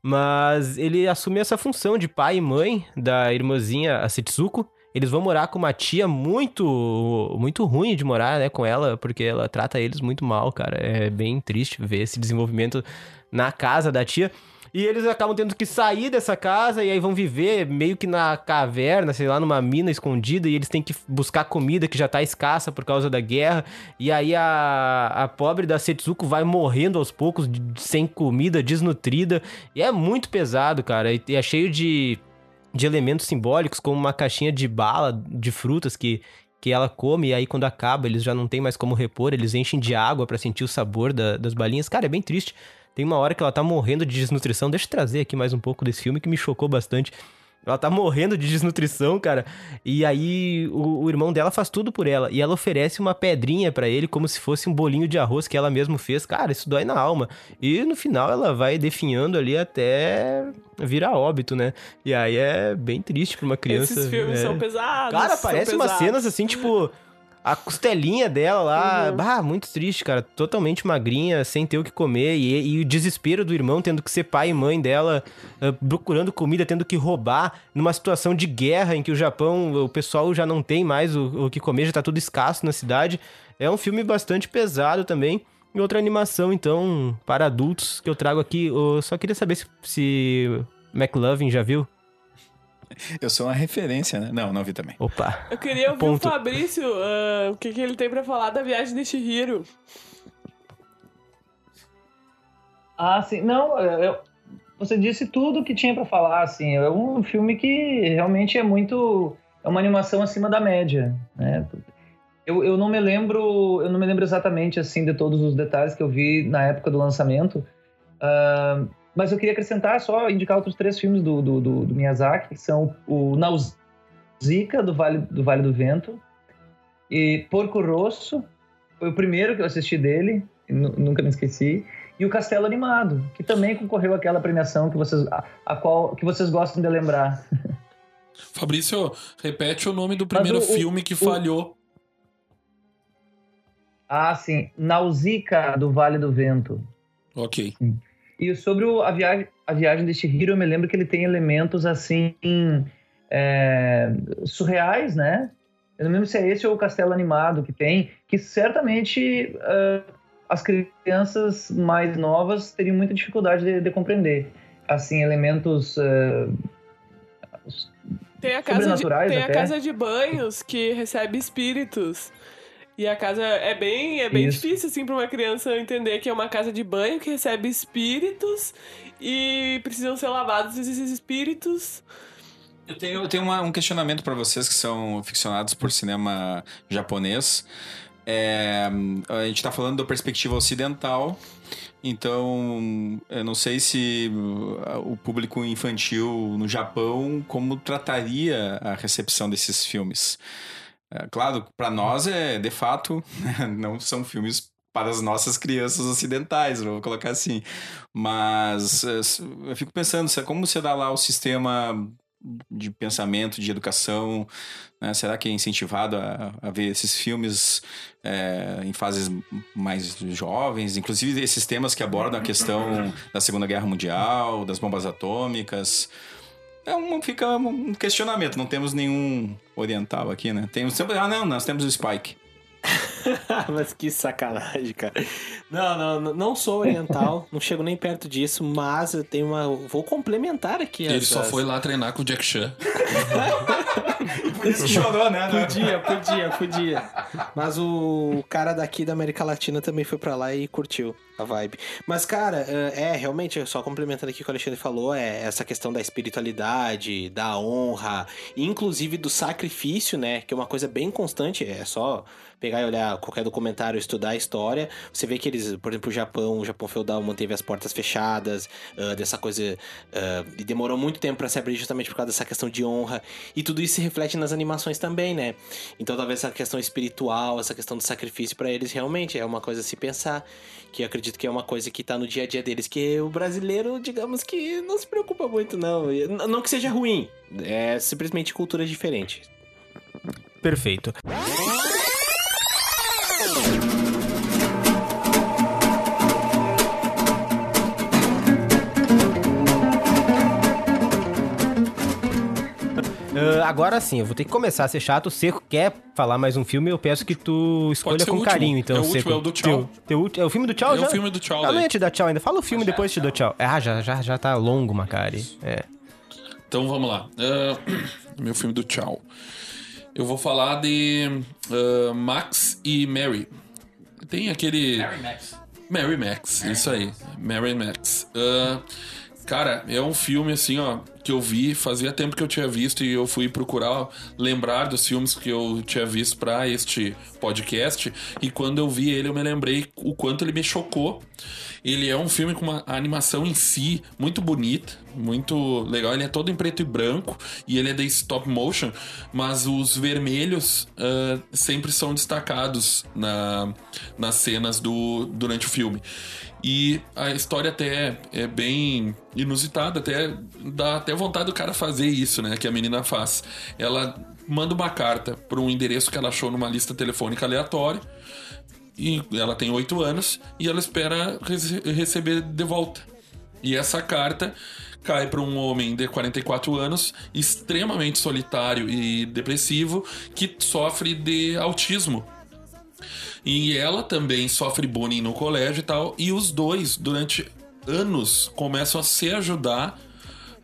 mas ele assume essa função de pai e mãe da irmãzinha, a Setsuko. Eles vão morar com uma tia muito muito ruim de morar, né, com ela, porque ela trata eles muito mal, cara. É bem triste ver esse desenvolvimento na casa da tia. E eles acabam tendo que sair dessa casa e aí vão viver meio que na caverna, sei lá, numa mina escondida, e eles têm que buscar comida que já tá escassa por causa da guerra. E aí a, a pobre da Setsuko vai morrendo aos poucos, sem comida, desnutrida. E é muito pesado, cara. E é cheio de, de elementos simbólicos, como uma caixinha de bala de frutas que. Que ela come e aí quando acaba eles já não tem mais como repor, eles enchem de água pra sentir o sabor da- das balinhas. Cara, é bem triste. Tem uma hora que ela tá morrendo de desnutrição. Deixa eu trazer aqui mais um pouco desse filme que me chocou bastante. Ela tá morrendo de desnutrição, cara. E aí o, o irmão dela faz tudo por ela. E ela oferece uma pedrinha pra ele como se fosse um bolinho de arroz que ela mesma fez. Cara, isso dói na alma. E no final ela vai definhando ali até virar óbito, né? E aí é bem triste pra uma criança. Esses filmes é. são pesados. Cara, parece umas pesados. cenas assim, tipo. A costelinha dela lá, Uhum. bah, muito triste, cara. Totalmente magrinha, sem ter o que comer. E, e o desespero do irmão tendo que ser pai e mãe dela, ah, procurando comida, tendo que roubar, numa situação de guerra em que o Japão, o pessoal já não tem mais o, o que comer, já tá tudo escasso na cidade. É um filme bastante pesado também. E outra animação, então, para adultos que eu trago aqui. Eu só queria saber se, se McLovin já viu. Eu sou uma referência, né? Não, não vi também. Opa. Eu queria ouvir Ponto. o Fabrício, ah, o que, que ele tem pra falar da viagem de Shihiro. Ah, sim. Não, eu- você disse tudo que tinha pra falar, assim. É um filme que realmente é muito... É uma animação acima da média, né? Eu, eu não me lembro, eu não me lembro exatamente assim de todos os detalhes que eu vi na época do lançamento. Ah, mas eu queria acrescentar só indicar outros três filmes do, do, do, do Miyazaki, que são o Nausicaa do Vale do Vale do Vento e Porco Rosso, foi o primeiro que eu assisti dele, nu- nunca me esqueci. E o Castelo Animado, que também concorreu àquela premiação que vocês, a, a qual que vocês gostam de lembrar. Fabrício, repete o nome do primeiro o- o- filme que o- falhou. Ah, sim, Nausicaa do Vale do Vento. Ok. E sobre o- a, viagem, a viagem de Chihiro, eu me lembro que ele tem elementos assim é, surreais, né? Eu não lembro se é esse ou o Castelo Animado que tem, que certamente ah, as crianças mais novas teriam muita dificuldade de, de compreender. Assim, elementos ah, Tem a casa, de, tem a até. casa de banhos que recebe espíritos. E a casa é bem, é bem Isso. difícil, assim, pra uma criança entender que é uma casa de banho que recebe espíritos e precisam ser lavados esses espíritos. Eu tenho, eu tenho uma- um questionamento para vocês que são ficcionados por cinema japonês. É, a gente está falando da perspectiva ocidental, então eu não sei se uh, o público infantil no Japão como trataria a recepção desses filmes. É, claro, para nós é de fato não são filmes para as nossas crianças ocidentais, vou colocar assim. Mas eh, eu fico pensando, como será lá o sistema de pensamento, de educação, né? Será que é incentivado a, a ver esses filmes é, em fases mais jovens? Inclusive esses temas que abordam a questão da Segunda Guerra Mundial, das bombas atômicas. É um, fica um questionamento, não temos nenhum oriental aqui, né? Temos sempre, ah não, nós temos o Spike. mas que sacanagem, cara. Não, não, não- não sou oriental, não chego nem perto disso, mas eu tenho uma. Vou complementar aqui. Ele as- só foi lá treinar com o Jack Chan. Por isso que chorou, né? Podia, podia, podia. Mas o cara daqui da América Latina também foi pra lá e curtiu a vibe. Mas, cara, é, realmente, só complementando aqui o que o Alexandre falou, é essa questão da espiritualidade, da honra, inclusive do sacrifício, né? Que é uma coisa bem constante, é só pegar e olhar qualquer documentário, estudar a história, você vê que eles, por exemplo, o Japão, o Japão feudal manteve as portas fechadas, ah, dessa coisa, ah, e demorou muito tempo pra se abrir justamente por causa dessa questão de honra, e tudo isso se reflete nas animações também, né? Então talvez essa questão espiritual, essa questão do sacrifício pra eles realmente é uma coisa a se pensar, que eu acredito que é uma coisa que tá no dia a dia deles, que o brasileiro, digamos que não se preocupa muito não, não que seja ruim, é simplesmente cultura diferente. Perfeito. Ah, agora sim, eu vou ter que começar a ser chato. O Seco quer falar mais um filme, eu peço que tu escolha com o carinho, então, É o Seco. último, é o do tchau. Teu, teu é o filme do tchau É o já? filme do tchau, Eu não ia te dar tchau ainda. Fala o filme depois te dou tchau. Ah, já, já, já tá longo, Macari. É. Então vamos lá. Ah, meu filme do tchau. Eu vou falar de ah, Max e Mary. Tem aquele. Mary Max. Mary Max, isso aí. Mary Max. Ah, cara, é um filme assim, ó, que eu vi, fazia tempo que eu tinha visto e eu fui procurar lembrar dos filmes que eu tinha visto pra este podcast. E quando eu vi ele, eu me lembrei o quanto ele me chocou. Ele é um filme com uma animação em si muito bonita, muito legal. Ele é todo em preto e branco e ele é de stop motion, mas os vermelhos ah, sempre são destacados na, nas cenas do, durante o filme. E a história até é bem inusitada, até dá até vontade do cara fazer isso, né? Que a menina faz. Ela manda uma carta para um endereço que ela achou numa lista telefônica aleatória. E ela tem oito anos e ela espera rece- receber de volta. E essa carta cai para um homem de 44 anos, extremamente solitário e depressivo, que sofre de autismo. E ela também sofre bullying no colégio e tal. E os dois, durante anos, começam a se ajudar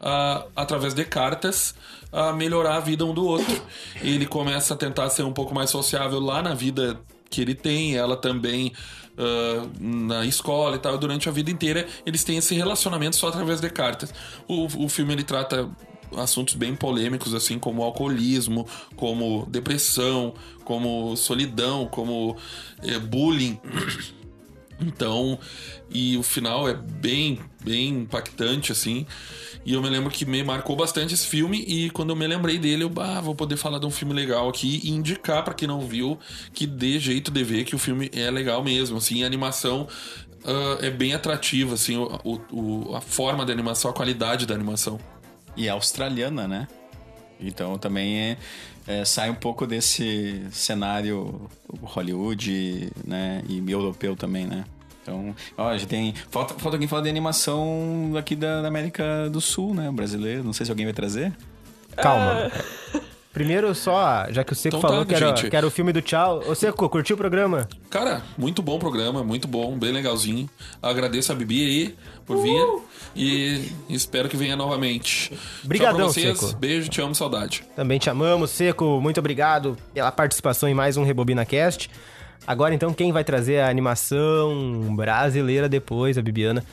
a- através de cartas a melhorar a vida um do outro. Ele começa a tentar ser um pouco mais sociável lá na vida que ele tem, ela também ah, na escola e tal. Durante a vida inteira, eles têm esse relacionamento só através de cartas. O, o filme ele trata assuntos bem polêmicos, assim, como alcoolismo, como depressão, como solidão, como é, bullying. Então, e o final é bem, bem impactante, assim. E eu me lembro que me marcou bastante esse filme. E quando eu me lembrei dele, eu ah, vou poder falar de um filme legal aqui e indicar para quem não viu que dê jeito de ver que o filme é legal mesmo. Assim, a animação ah, é bem atrativa, assim, o, o- a forma da animação, a qualidade da animação. E é australiana, né? Então também é, é, sai um pouco desse cenário Hollywood, né? E europeu também, né? Então, ó, já tem. Falta, falta alguém falar de animação aqui da, da América do Sul, né? Brasileiro. Não sei se alguém vai trazer. Calma. Primeiro, só, já que o Seco Então falou tá, que, era, que era o filme do Tchau. Ô, Seco, curtiu o programa? Cara, muito bom programa, muito bom, bem legalzinho. Agradeço a Bibi aí por vir e espero que venha novamente. Brigadão, Tchau pra vocês, Seco. beijo, te amo, saudade. Também te amamos, Seco. Muito obrigado pela participação em mais um Rebobina Cast. Agora, então, quem vai trazer a animação brasileira depois, a Bibiana?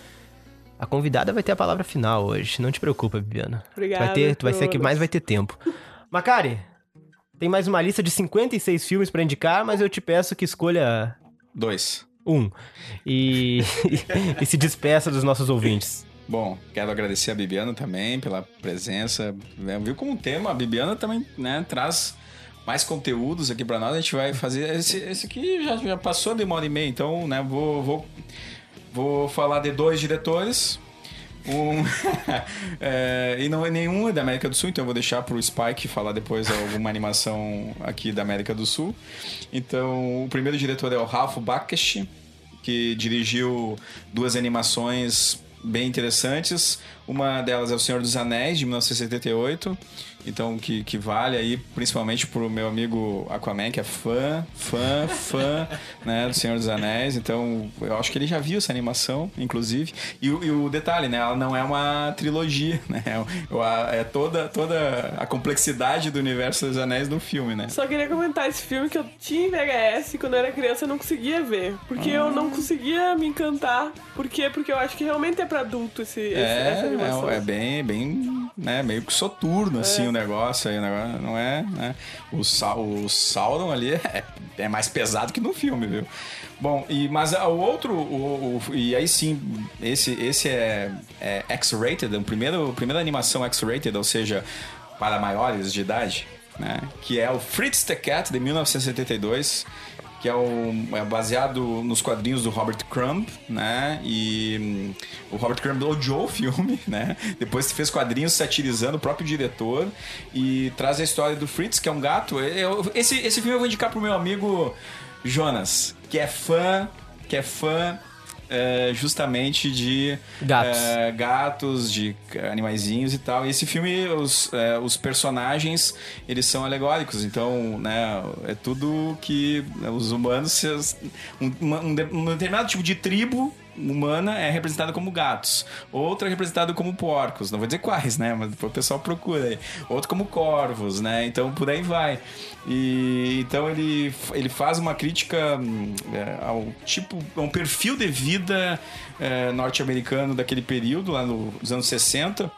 A convidada vai ter a palavra final hoje. Não te preocupa, Bibiana. Obrigada, Vai ter, tu vai ser a que mais vai ter tempo. Macari, tem mais uma lista de 56 filmes pra indicar, mas eu te peço que escolha Dois. um. E, e se despeça dos nossos ouvintes. Bom, quero agradecer a Bibiana também pela presença. né? Viu como tema, a Bibiana também né, traz mais conteúdos aqui pra nós. A gente vai fazer. Esse, esse aqui já, já passou de uma hora e meia, então né, vou, vou, vou falar de dois diretores. Um. é, e não é nenhum é da América do Sul, então eu vou deixar pro Spike falar depois alguma animação aqui da América do Sul. Então, o primeiro diretor é o Ralph Bakshi, que dirigiu duas animações bem interessantes. Uma delas é O Senhor dos Anéis, de 1978. Então, que, que vale aí, principalmente pro meu amigo Aquaman, que é fã, fã, fã, né, do Senhor dos Anéis. Então, eu acho que ele já viu essa animação, inclusive. E, o- e o detalhe, né, ela não é uma trilogia, né? É, é toda, toda a complexidade do universo dos Anéis no filme, né? Só queria comentar esse filme que eu tinha em VHS e quando eu era criança eu não conseguia ver. Porque eu não conseguia me encantar. Por quê? Porque eu acho que realmente é pra adulto esse, esse- essa animação. É, é bem, bem, né, meio que soturno, assim, o negócio aí, o negócio não é, né? O, o Sauron ali é, é mais pesado que no filme, viu? Bom, e, mas o outro, o, o- e aí sim, esse, esse é, é X-rated, a primeiro, primeira animação X-rated, ou seja, para maiores de idade, né? Que é o Fritz the Cat, de 1972, que é, é baseado nos quadrinhos do Robert Crumb, né? E hum, o Robert Crumb odiou o filme, né? Depois fez quadrinhos satirizando o próprio diretor e traz a história do Fritz, que é um gato. Eu- esse, esse filme eu vou indicar pro meu amigo Jonas, que é fã, que é fã é, justamente de Gatos. é, gatos, de animaizinhos e tal. E esse filme, os, é, os personagens, eles são alegóricos. Então, né, é tudo que os humanos... Um, um um determinado tipo de tribo humana é representada como gatos. Outra é representada como porcos. Não vou dizer quais, né? Mas o pessoal procura aí. Outro como corvos, né? Então, por aí vai. E então ele, ele faz uma crítica hum, é, ao tipo, a um perfil de vida é, norte-americano daquele período, lá no- nos anos 60,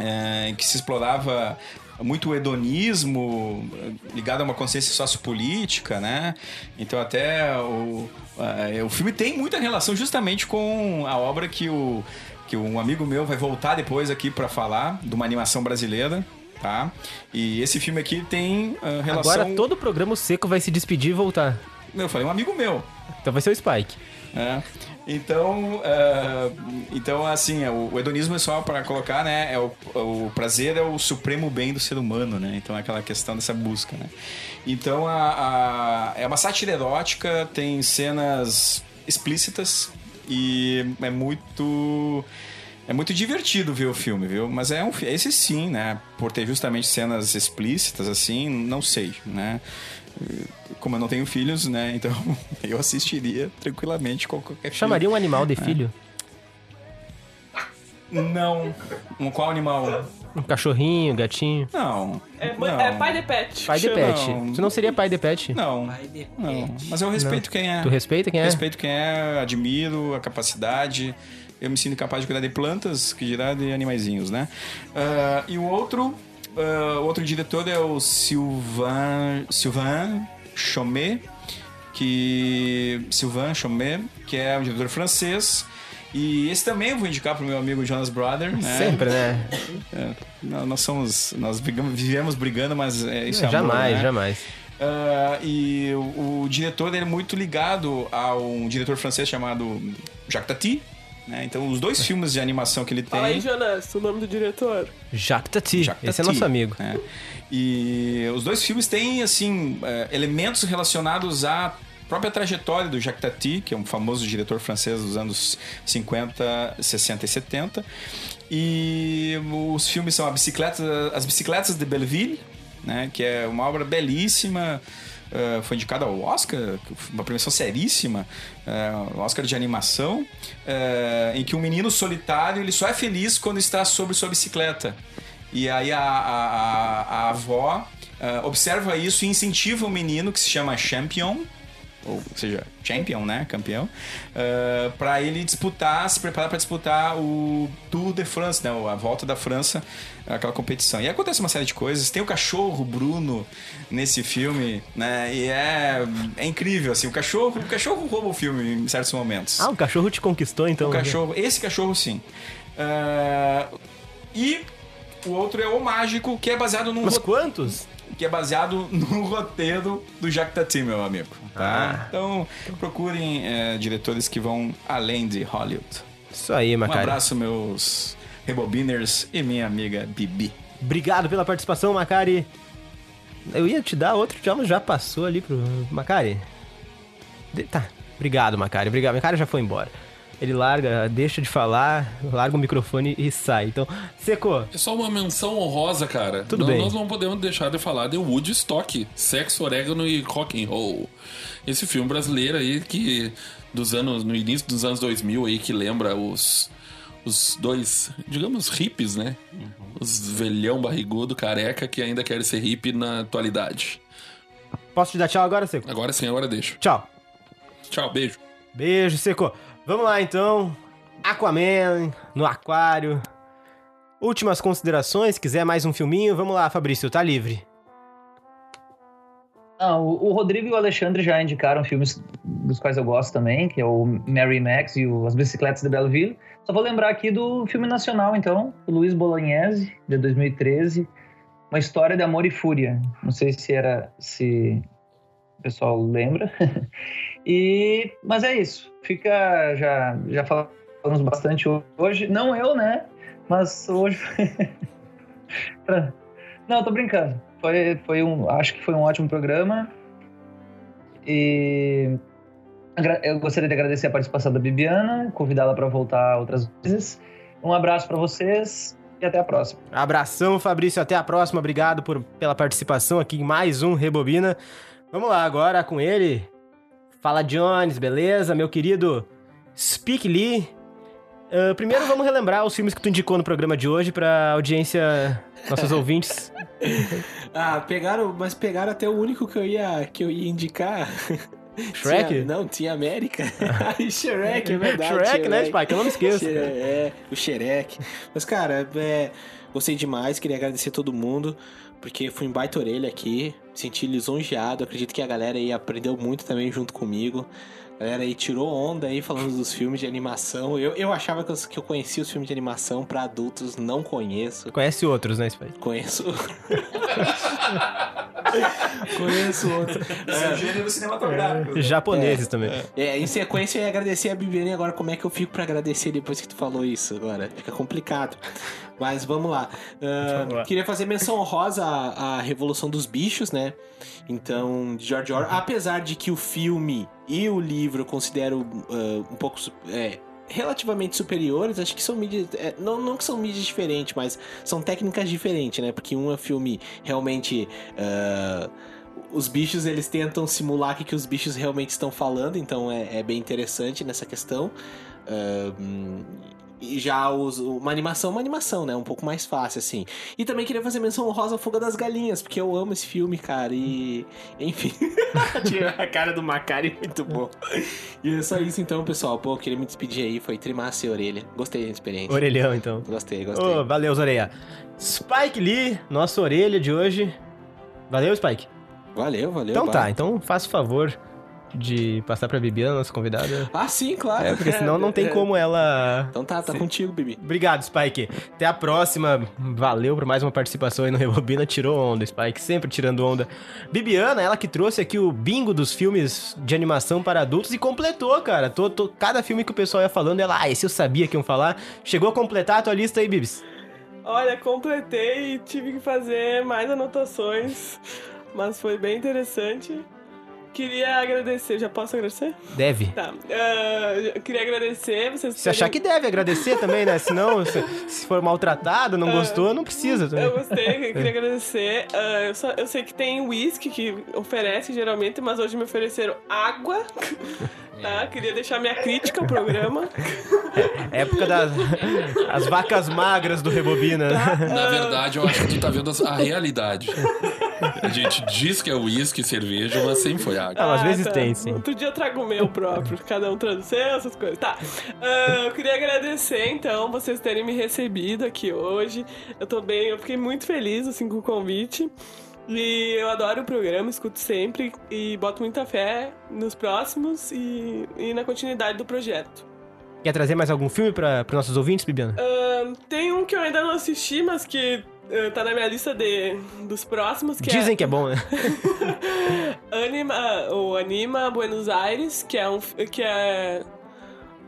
é, em que se explorava muito hedonismo ligado a uma consciência sociopolítica, né? Então até o, eh, o filme tem muita relação justamente com a obra que o que um amigo meu vai voltar depois aqui para falar de uma animação brasileira, tá? E esse filme aqui tem eh, relação Agora todo o programa Seco vai se despedir e voltar. eu falei um amigo meu, Então vai ser o Spike. é. Então, é, então assim, é, o, o hedonismo é só para colocar, né? É o, o prazer é o supremo bem do ser humano, né? Então é aquela questão dessa busca, né? Então a, a- é uma sátira erótica, tem cenas explícitas e é muito é muito divertido ver o filme, viu? Mas é um esse sim, né? Por ter justamente cenas explícitas assim, não sei, né? Como eu não tenho filhos, né? Então eu assistiria tranquilamente com qualquer filme. Chamaria um animal de filho? Não. Um qual animal? Um cachorrinho, gatinho. Não. É, não. é pai de pet. Pai de pet. Não. Tu não seria pai de pet? Não. Pai de Não. pet. Mas eu respeito quem é. Tu respeita quem é? Respeito quem é, admiro a capacidade. eu me sinto capaz de cuidar de plantas, que dirá de animaizinhos, né? Ah, e o outro, o outro diretor é o Sylvain, Sylvain Chomet, que Sylvain Chomet, que é um diretor francês. E esse também eu vou indicar pro meu amigo Jonas Brother, né? Sempre, né? É, nós somos, nós vivemos brigando, mas é, isso é, amor, jamais, né? jamais. Ah, e o, o diretor dele é muito ligado a um diretor francês chamado Jacques Tati. Né? Então, os dois filmes de animação que ele tem. Fala aí, Jonas, o nome do diretor. Jacques Tati, Jacques esse é Tati, nosso amigo. né? E os dois filmes têm, assim, eh, elementos relacionados à própria trajetória do Jacques Tati, que é um famoso diretor francês dos anos 50, 60 e 70. E os filmes são a bicicleta, As Bicicletas de Belleville, né? que é uma obra belíssima. Eh, foi indicada ao Oscar, uma premiação seríssima, o Oscar de animação, eh, em que um menino solitário ele só é feliz quando está sobre sua bicicleta. E aí a, a, a- avó observa isso e incentiva o menino, que se chama Champion, ou seja, champion, né? Campeão, para ele disputar, se preparar para disputar o Tour de France, né? A volta da França, aquela competição. E acontece uma série de coisas. Tem o cachorro Bruno nesse filme, né? E é, é incrível, assim. O cachorro, o cachorro rouba o filme em certos momentos. Ah, o cachorro te conquistou, então. O cachorro, esse cachorro sim. Ah, e o outro é o mágico, que é baseado num Mas quantos? que é baseado no roteiro do Jacques Tati, meu amigo. Tá? Ah. Então procurem é, diretores que vão além de Hollywood. Isso aí, Um Macari. abraço, meus rebobiners e minha amiga Bibi. Obrigado pela participação, Macari. Eu ia te dar outro, já, mas já passou ali pro Macari. De- Tá, obrigado, Macari. Obrigado. Macari já foi embora. Ele larga, deixa de falar, larga o microfone e sai. Então, secou. É só uma menção honrosa, cara. Tudo Não- bem. Nós não podemos deixar de falar de Woodstock, sexo, orégano e rock and roll. Esse filme brasileiro aí que dos anos no início dos anos 2000 aí que lembra os os dois, digamos, hippies, né? Os velhão barrigudo, careca que ainda querem ser hippie na atualidade. Posso te dar tchau agora, Seco? Agora sim, agora deixa. Tchau. Tchau, beijo. Beijo, Seco. Vamos lá, então. Aquaman, no aquário. Últimas considerações, quiser mais um filminho, vamos lá, Fabrício, tá livre. Não, o o Rodrigo e o Alexandre já indicaram filmes dos quais eu gosto também, que é o Mary Max e o As Bicicletas de Belleville. Só vou lembrar aqui do filme nacional, então, Luiz Bolognese, de 2013, Uma História de Amor e Fúria. Não sei se era se o pessoal lembra. e mas é isso. Fica já já falamos bastante hoje, não eu, né? Mas hoje Não, tô brincando. Foi, foi um, acho que foi um ótimo programa. E eu gostaria de agradecer a participação da Bibiana, convidá-la para voltar outras vezes. Um abraço para vocês e até a próxima. Abração, Fabrício, até a próxima. Obrigado por, pela participação aqui em mais um Rebobina. Vamos lá, agora com ele. Fala, Jones, beleza? Meu querido Speak Lee. Ah, primeiro vamos relembrar os filmes que tu indicou no programa de hoje pra audiência, nossos ouvintes. Ah, pegaram, mas pegaram até o único que eu ia, que eu ia indicar. Shrek? Tinha- não, tinha América. e Shrek, é verdade. Shrek, né, Spike? Eu não me esqueço. Shrek, É, o Shrek. Mas, cara, é, gostei demais, queria agradecer a todo mundo, porque fui em baita orelha aqui, senti lisonjeado, acredito que a galera aí aprendeu muito também junto comigo. A galera aí tirou onda aí falando dos filmes de animação. Eu, eu achava que eu, que eu conhecia os filmes de animação pra adultos, não conheço. Conhece outros, né, Spike? Conheço. Conheço outro. Esse é o gênero cinematográfico. Japoneses também. É, em sequência eu ia agradecer a Bibiane agora. Como é que eu fico pra agradecer depois que tu falou isso agora? Fica complicado. Mas vamos lá. Ah, Vamos lá. Queria fazer menção honrosa à, à Revolução dos Bichos, né? Então, de George Orwell. Apesar de que o filme e o livro eu considero ah, um pouco. é, relativamente superiores, acho que são mídias. é, não, não que são mídias diferentes, mas são técnicas diferentes, né? Porque um é filme realmente. ah, os bichos eles tentam simular o que, que os bichos realmente estão falando, então é, é bem interessante nessa questão. Ahn, e já os, uma animação, uma animação, né? Um pouco mais fácil, assim. E também queria fazer menção ao Fuga das Galinhas, porque eu amo esse filme, cara. E. Enfim. Tinha a cara do Macari muito bom. E é só isso então, pessoal. Pô, eu queria me despedir aí. Foi trimassa e orelha. Gostei da experiência. Orelhão, então. Gostei, gostei. Ô, valeu, Zoreia. Spike Lee, nossa orelha de hoje. Valeu, Spike. Valeu, valeu. Então tá, então faça o favor de passar pra Bibiana, nossa convidada. Ah, sim, claro. É, porque senão não tem como ela. Então tá, tá contigo, Bibi. Obrigado, Spike. Até a próxima. Valeu por mais uma participação aí no Rebobina. Tirou onda, Spike, sempre tirando onda. Bibiana, ela que trouxe aqui o bingo dos filmes de animação para adultos e completou, cara. Tô, tô- cada filme que o pessoal ia falando, ela, ah, esse eu sabia que iam falar. Chegou a completar a tua lista aí, Bibis. Olha, completei e tive que fazer mais anotações, mas foi bem interessante. Queria agradecer, já posso agradecer? Deve. Tá. eu queria agradecer vocês Se achar que deve agradecer também, né? Senão, se, se for maltratado, não gostou, não precisa também. Eu gostei, eu queria agradecer. Ah, eu, só- eu sei que tem whisky que oferece geralmente, mas hoje me ofereceram água. Tá? Queria deixar minha crítica ao programa. Época das as vacas magras do Rebobina. né? Na verdade, eu acho que tu tá vendo a realidade. A gente diz que é uísque e cerveja, mas sempre foi água. Não, às vezes tá. tem, sim. Outro dia eu trago o meu próprio, cada um traz o seu, essas coisas. Tá. Ah, eu queria agradecer, então, vocês terem me recebido aqui hoje. Eu tô bem, eu fiquei muito feliz, assim, com o convite. E eu adoro o programa, escuto sempre e boto muita fé nos próximos e, e na continuidade do projeto. Quer trazer mais algum filme para os nossos ouvintes, Bibiana? Ah, tem um que eu ainda não assisti, mas que ah, tá na minha lista de, dos próximos, que é... Dizem que é bom, né? Anima, o Anima Buenos Aires, que é um, que é,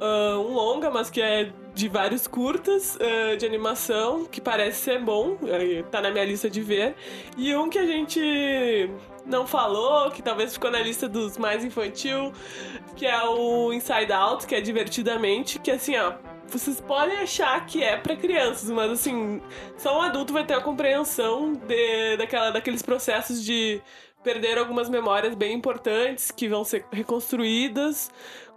ah, um longa, mas que é de vários curtas ah, de animação, que parece ser bom, eh, tá na minha lista de ver. E um que a gente não falou, que talvez ficou na lista dos mais infantil, que é o Inside Out, que é divertidamente, que assim, ó, vocês podem achar que é pra crianças, mas assim, só um adulto vai ter a compreensão de, daquela, daqueles processos de perder algumas memórias bem importantes que vão ser reconstruídas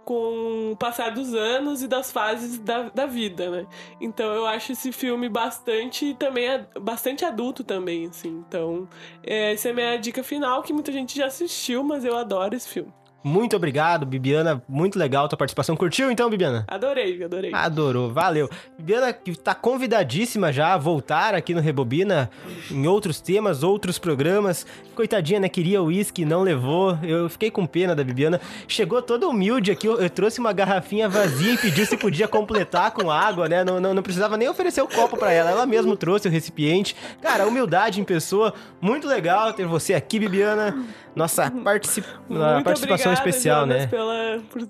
com o passar dos anos e das fases da, da vida, né? Então eu acho esse filme bastante também bastante adulto também, assim. Então é, essa é a minha dica final que muita gente já assistiu, mas eu adoro esse filme. Muito obrigado, Bibiana. Muito legal a tua participação. Curtiu então, Bibiana? Adorei, adorei. Adorou, valeu. Bibiana, que tá convidadíssima já a voltar aqui no Rebobina em outros temas, outros programas. Coitadinha, né? Queria uísque, não levou. Eu fiquei com pena da Bibiana. Chegou toda humilde aqui. Eu, eu trouxe uma garrafinha vazia e pediu se podia completar com água, né? Não, não, não precisava nem oferecer o copo pra ela. Ela mesmo trouxe o recipiente. Cara, humildade em pessoa. Muito legal ter você aqui, Bibiana. Nossa particip... Muito participação obrigada, especial, Jonas, né? Pela, por-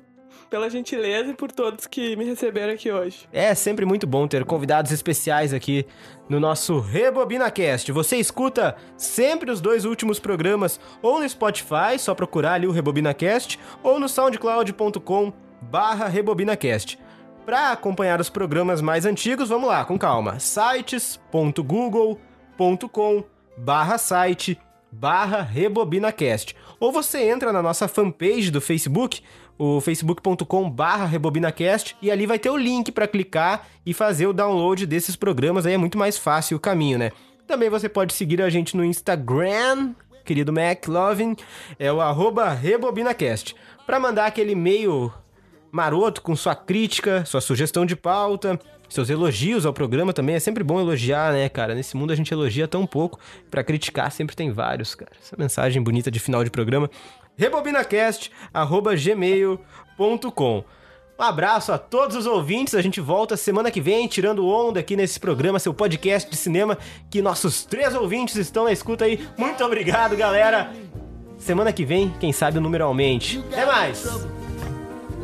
pela gentileza e por todos que me receberam aqui hoje. É sempre muito bom ter convidados especiais aqui no nosso RebobinaCast. Você escuta sempre os dois últimos programas ou no Spotify, só procurar ali o RebobinaCast, ou no soundcloud.com barra RebobinaCast. Para acompanhar os programas mais antigos, vamos lá, com calma. sites.google.com barra site barra RebobinaCast. Ou você entra na nossa fanpage do Facebook, o facebook.com barra RebobinaCast, e ali vai ter o link para clicar e fazer o download desses programas, aí é muito mais fácil o caminho, né? Também você pode seguir a gente no Instagram, querido McLovin, é o arroba RebobinaCast, para mandar aquele e-mail maroto com sua crítica, sua sugestão de pauta, seus elogios ao programa também. É sempre bom elogiar, né, cara? Nesse mundo a gente elogia tão pouco. Pra criticar sempre tem vários, cara. Essa mensagem bonita de final de programa. rebobinacast@gmail.com. Um abraço a todos os ouvintes. A gente volta semana que vem tirando onda aqui nesse programa, seu podcast de cinema, que nossos três ouvintes estão na escuta aí. Muito obrigado, galera. Semana que vem, quem sabe aumente. Até mais.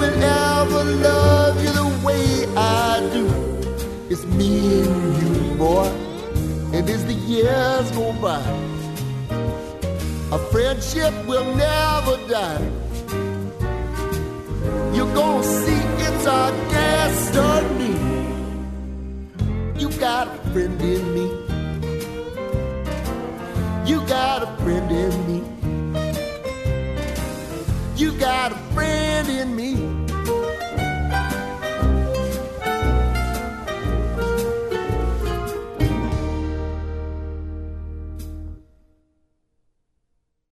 will ever love you the way I do. It's me and you, boy, and as the years go by, our friendship will never die. You're gonna see it's our destiny. You got a friend in me. You got a friend in me. You got a friend in me.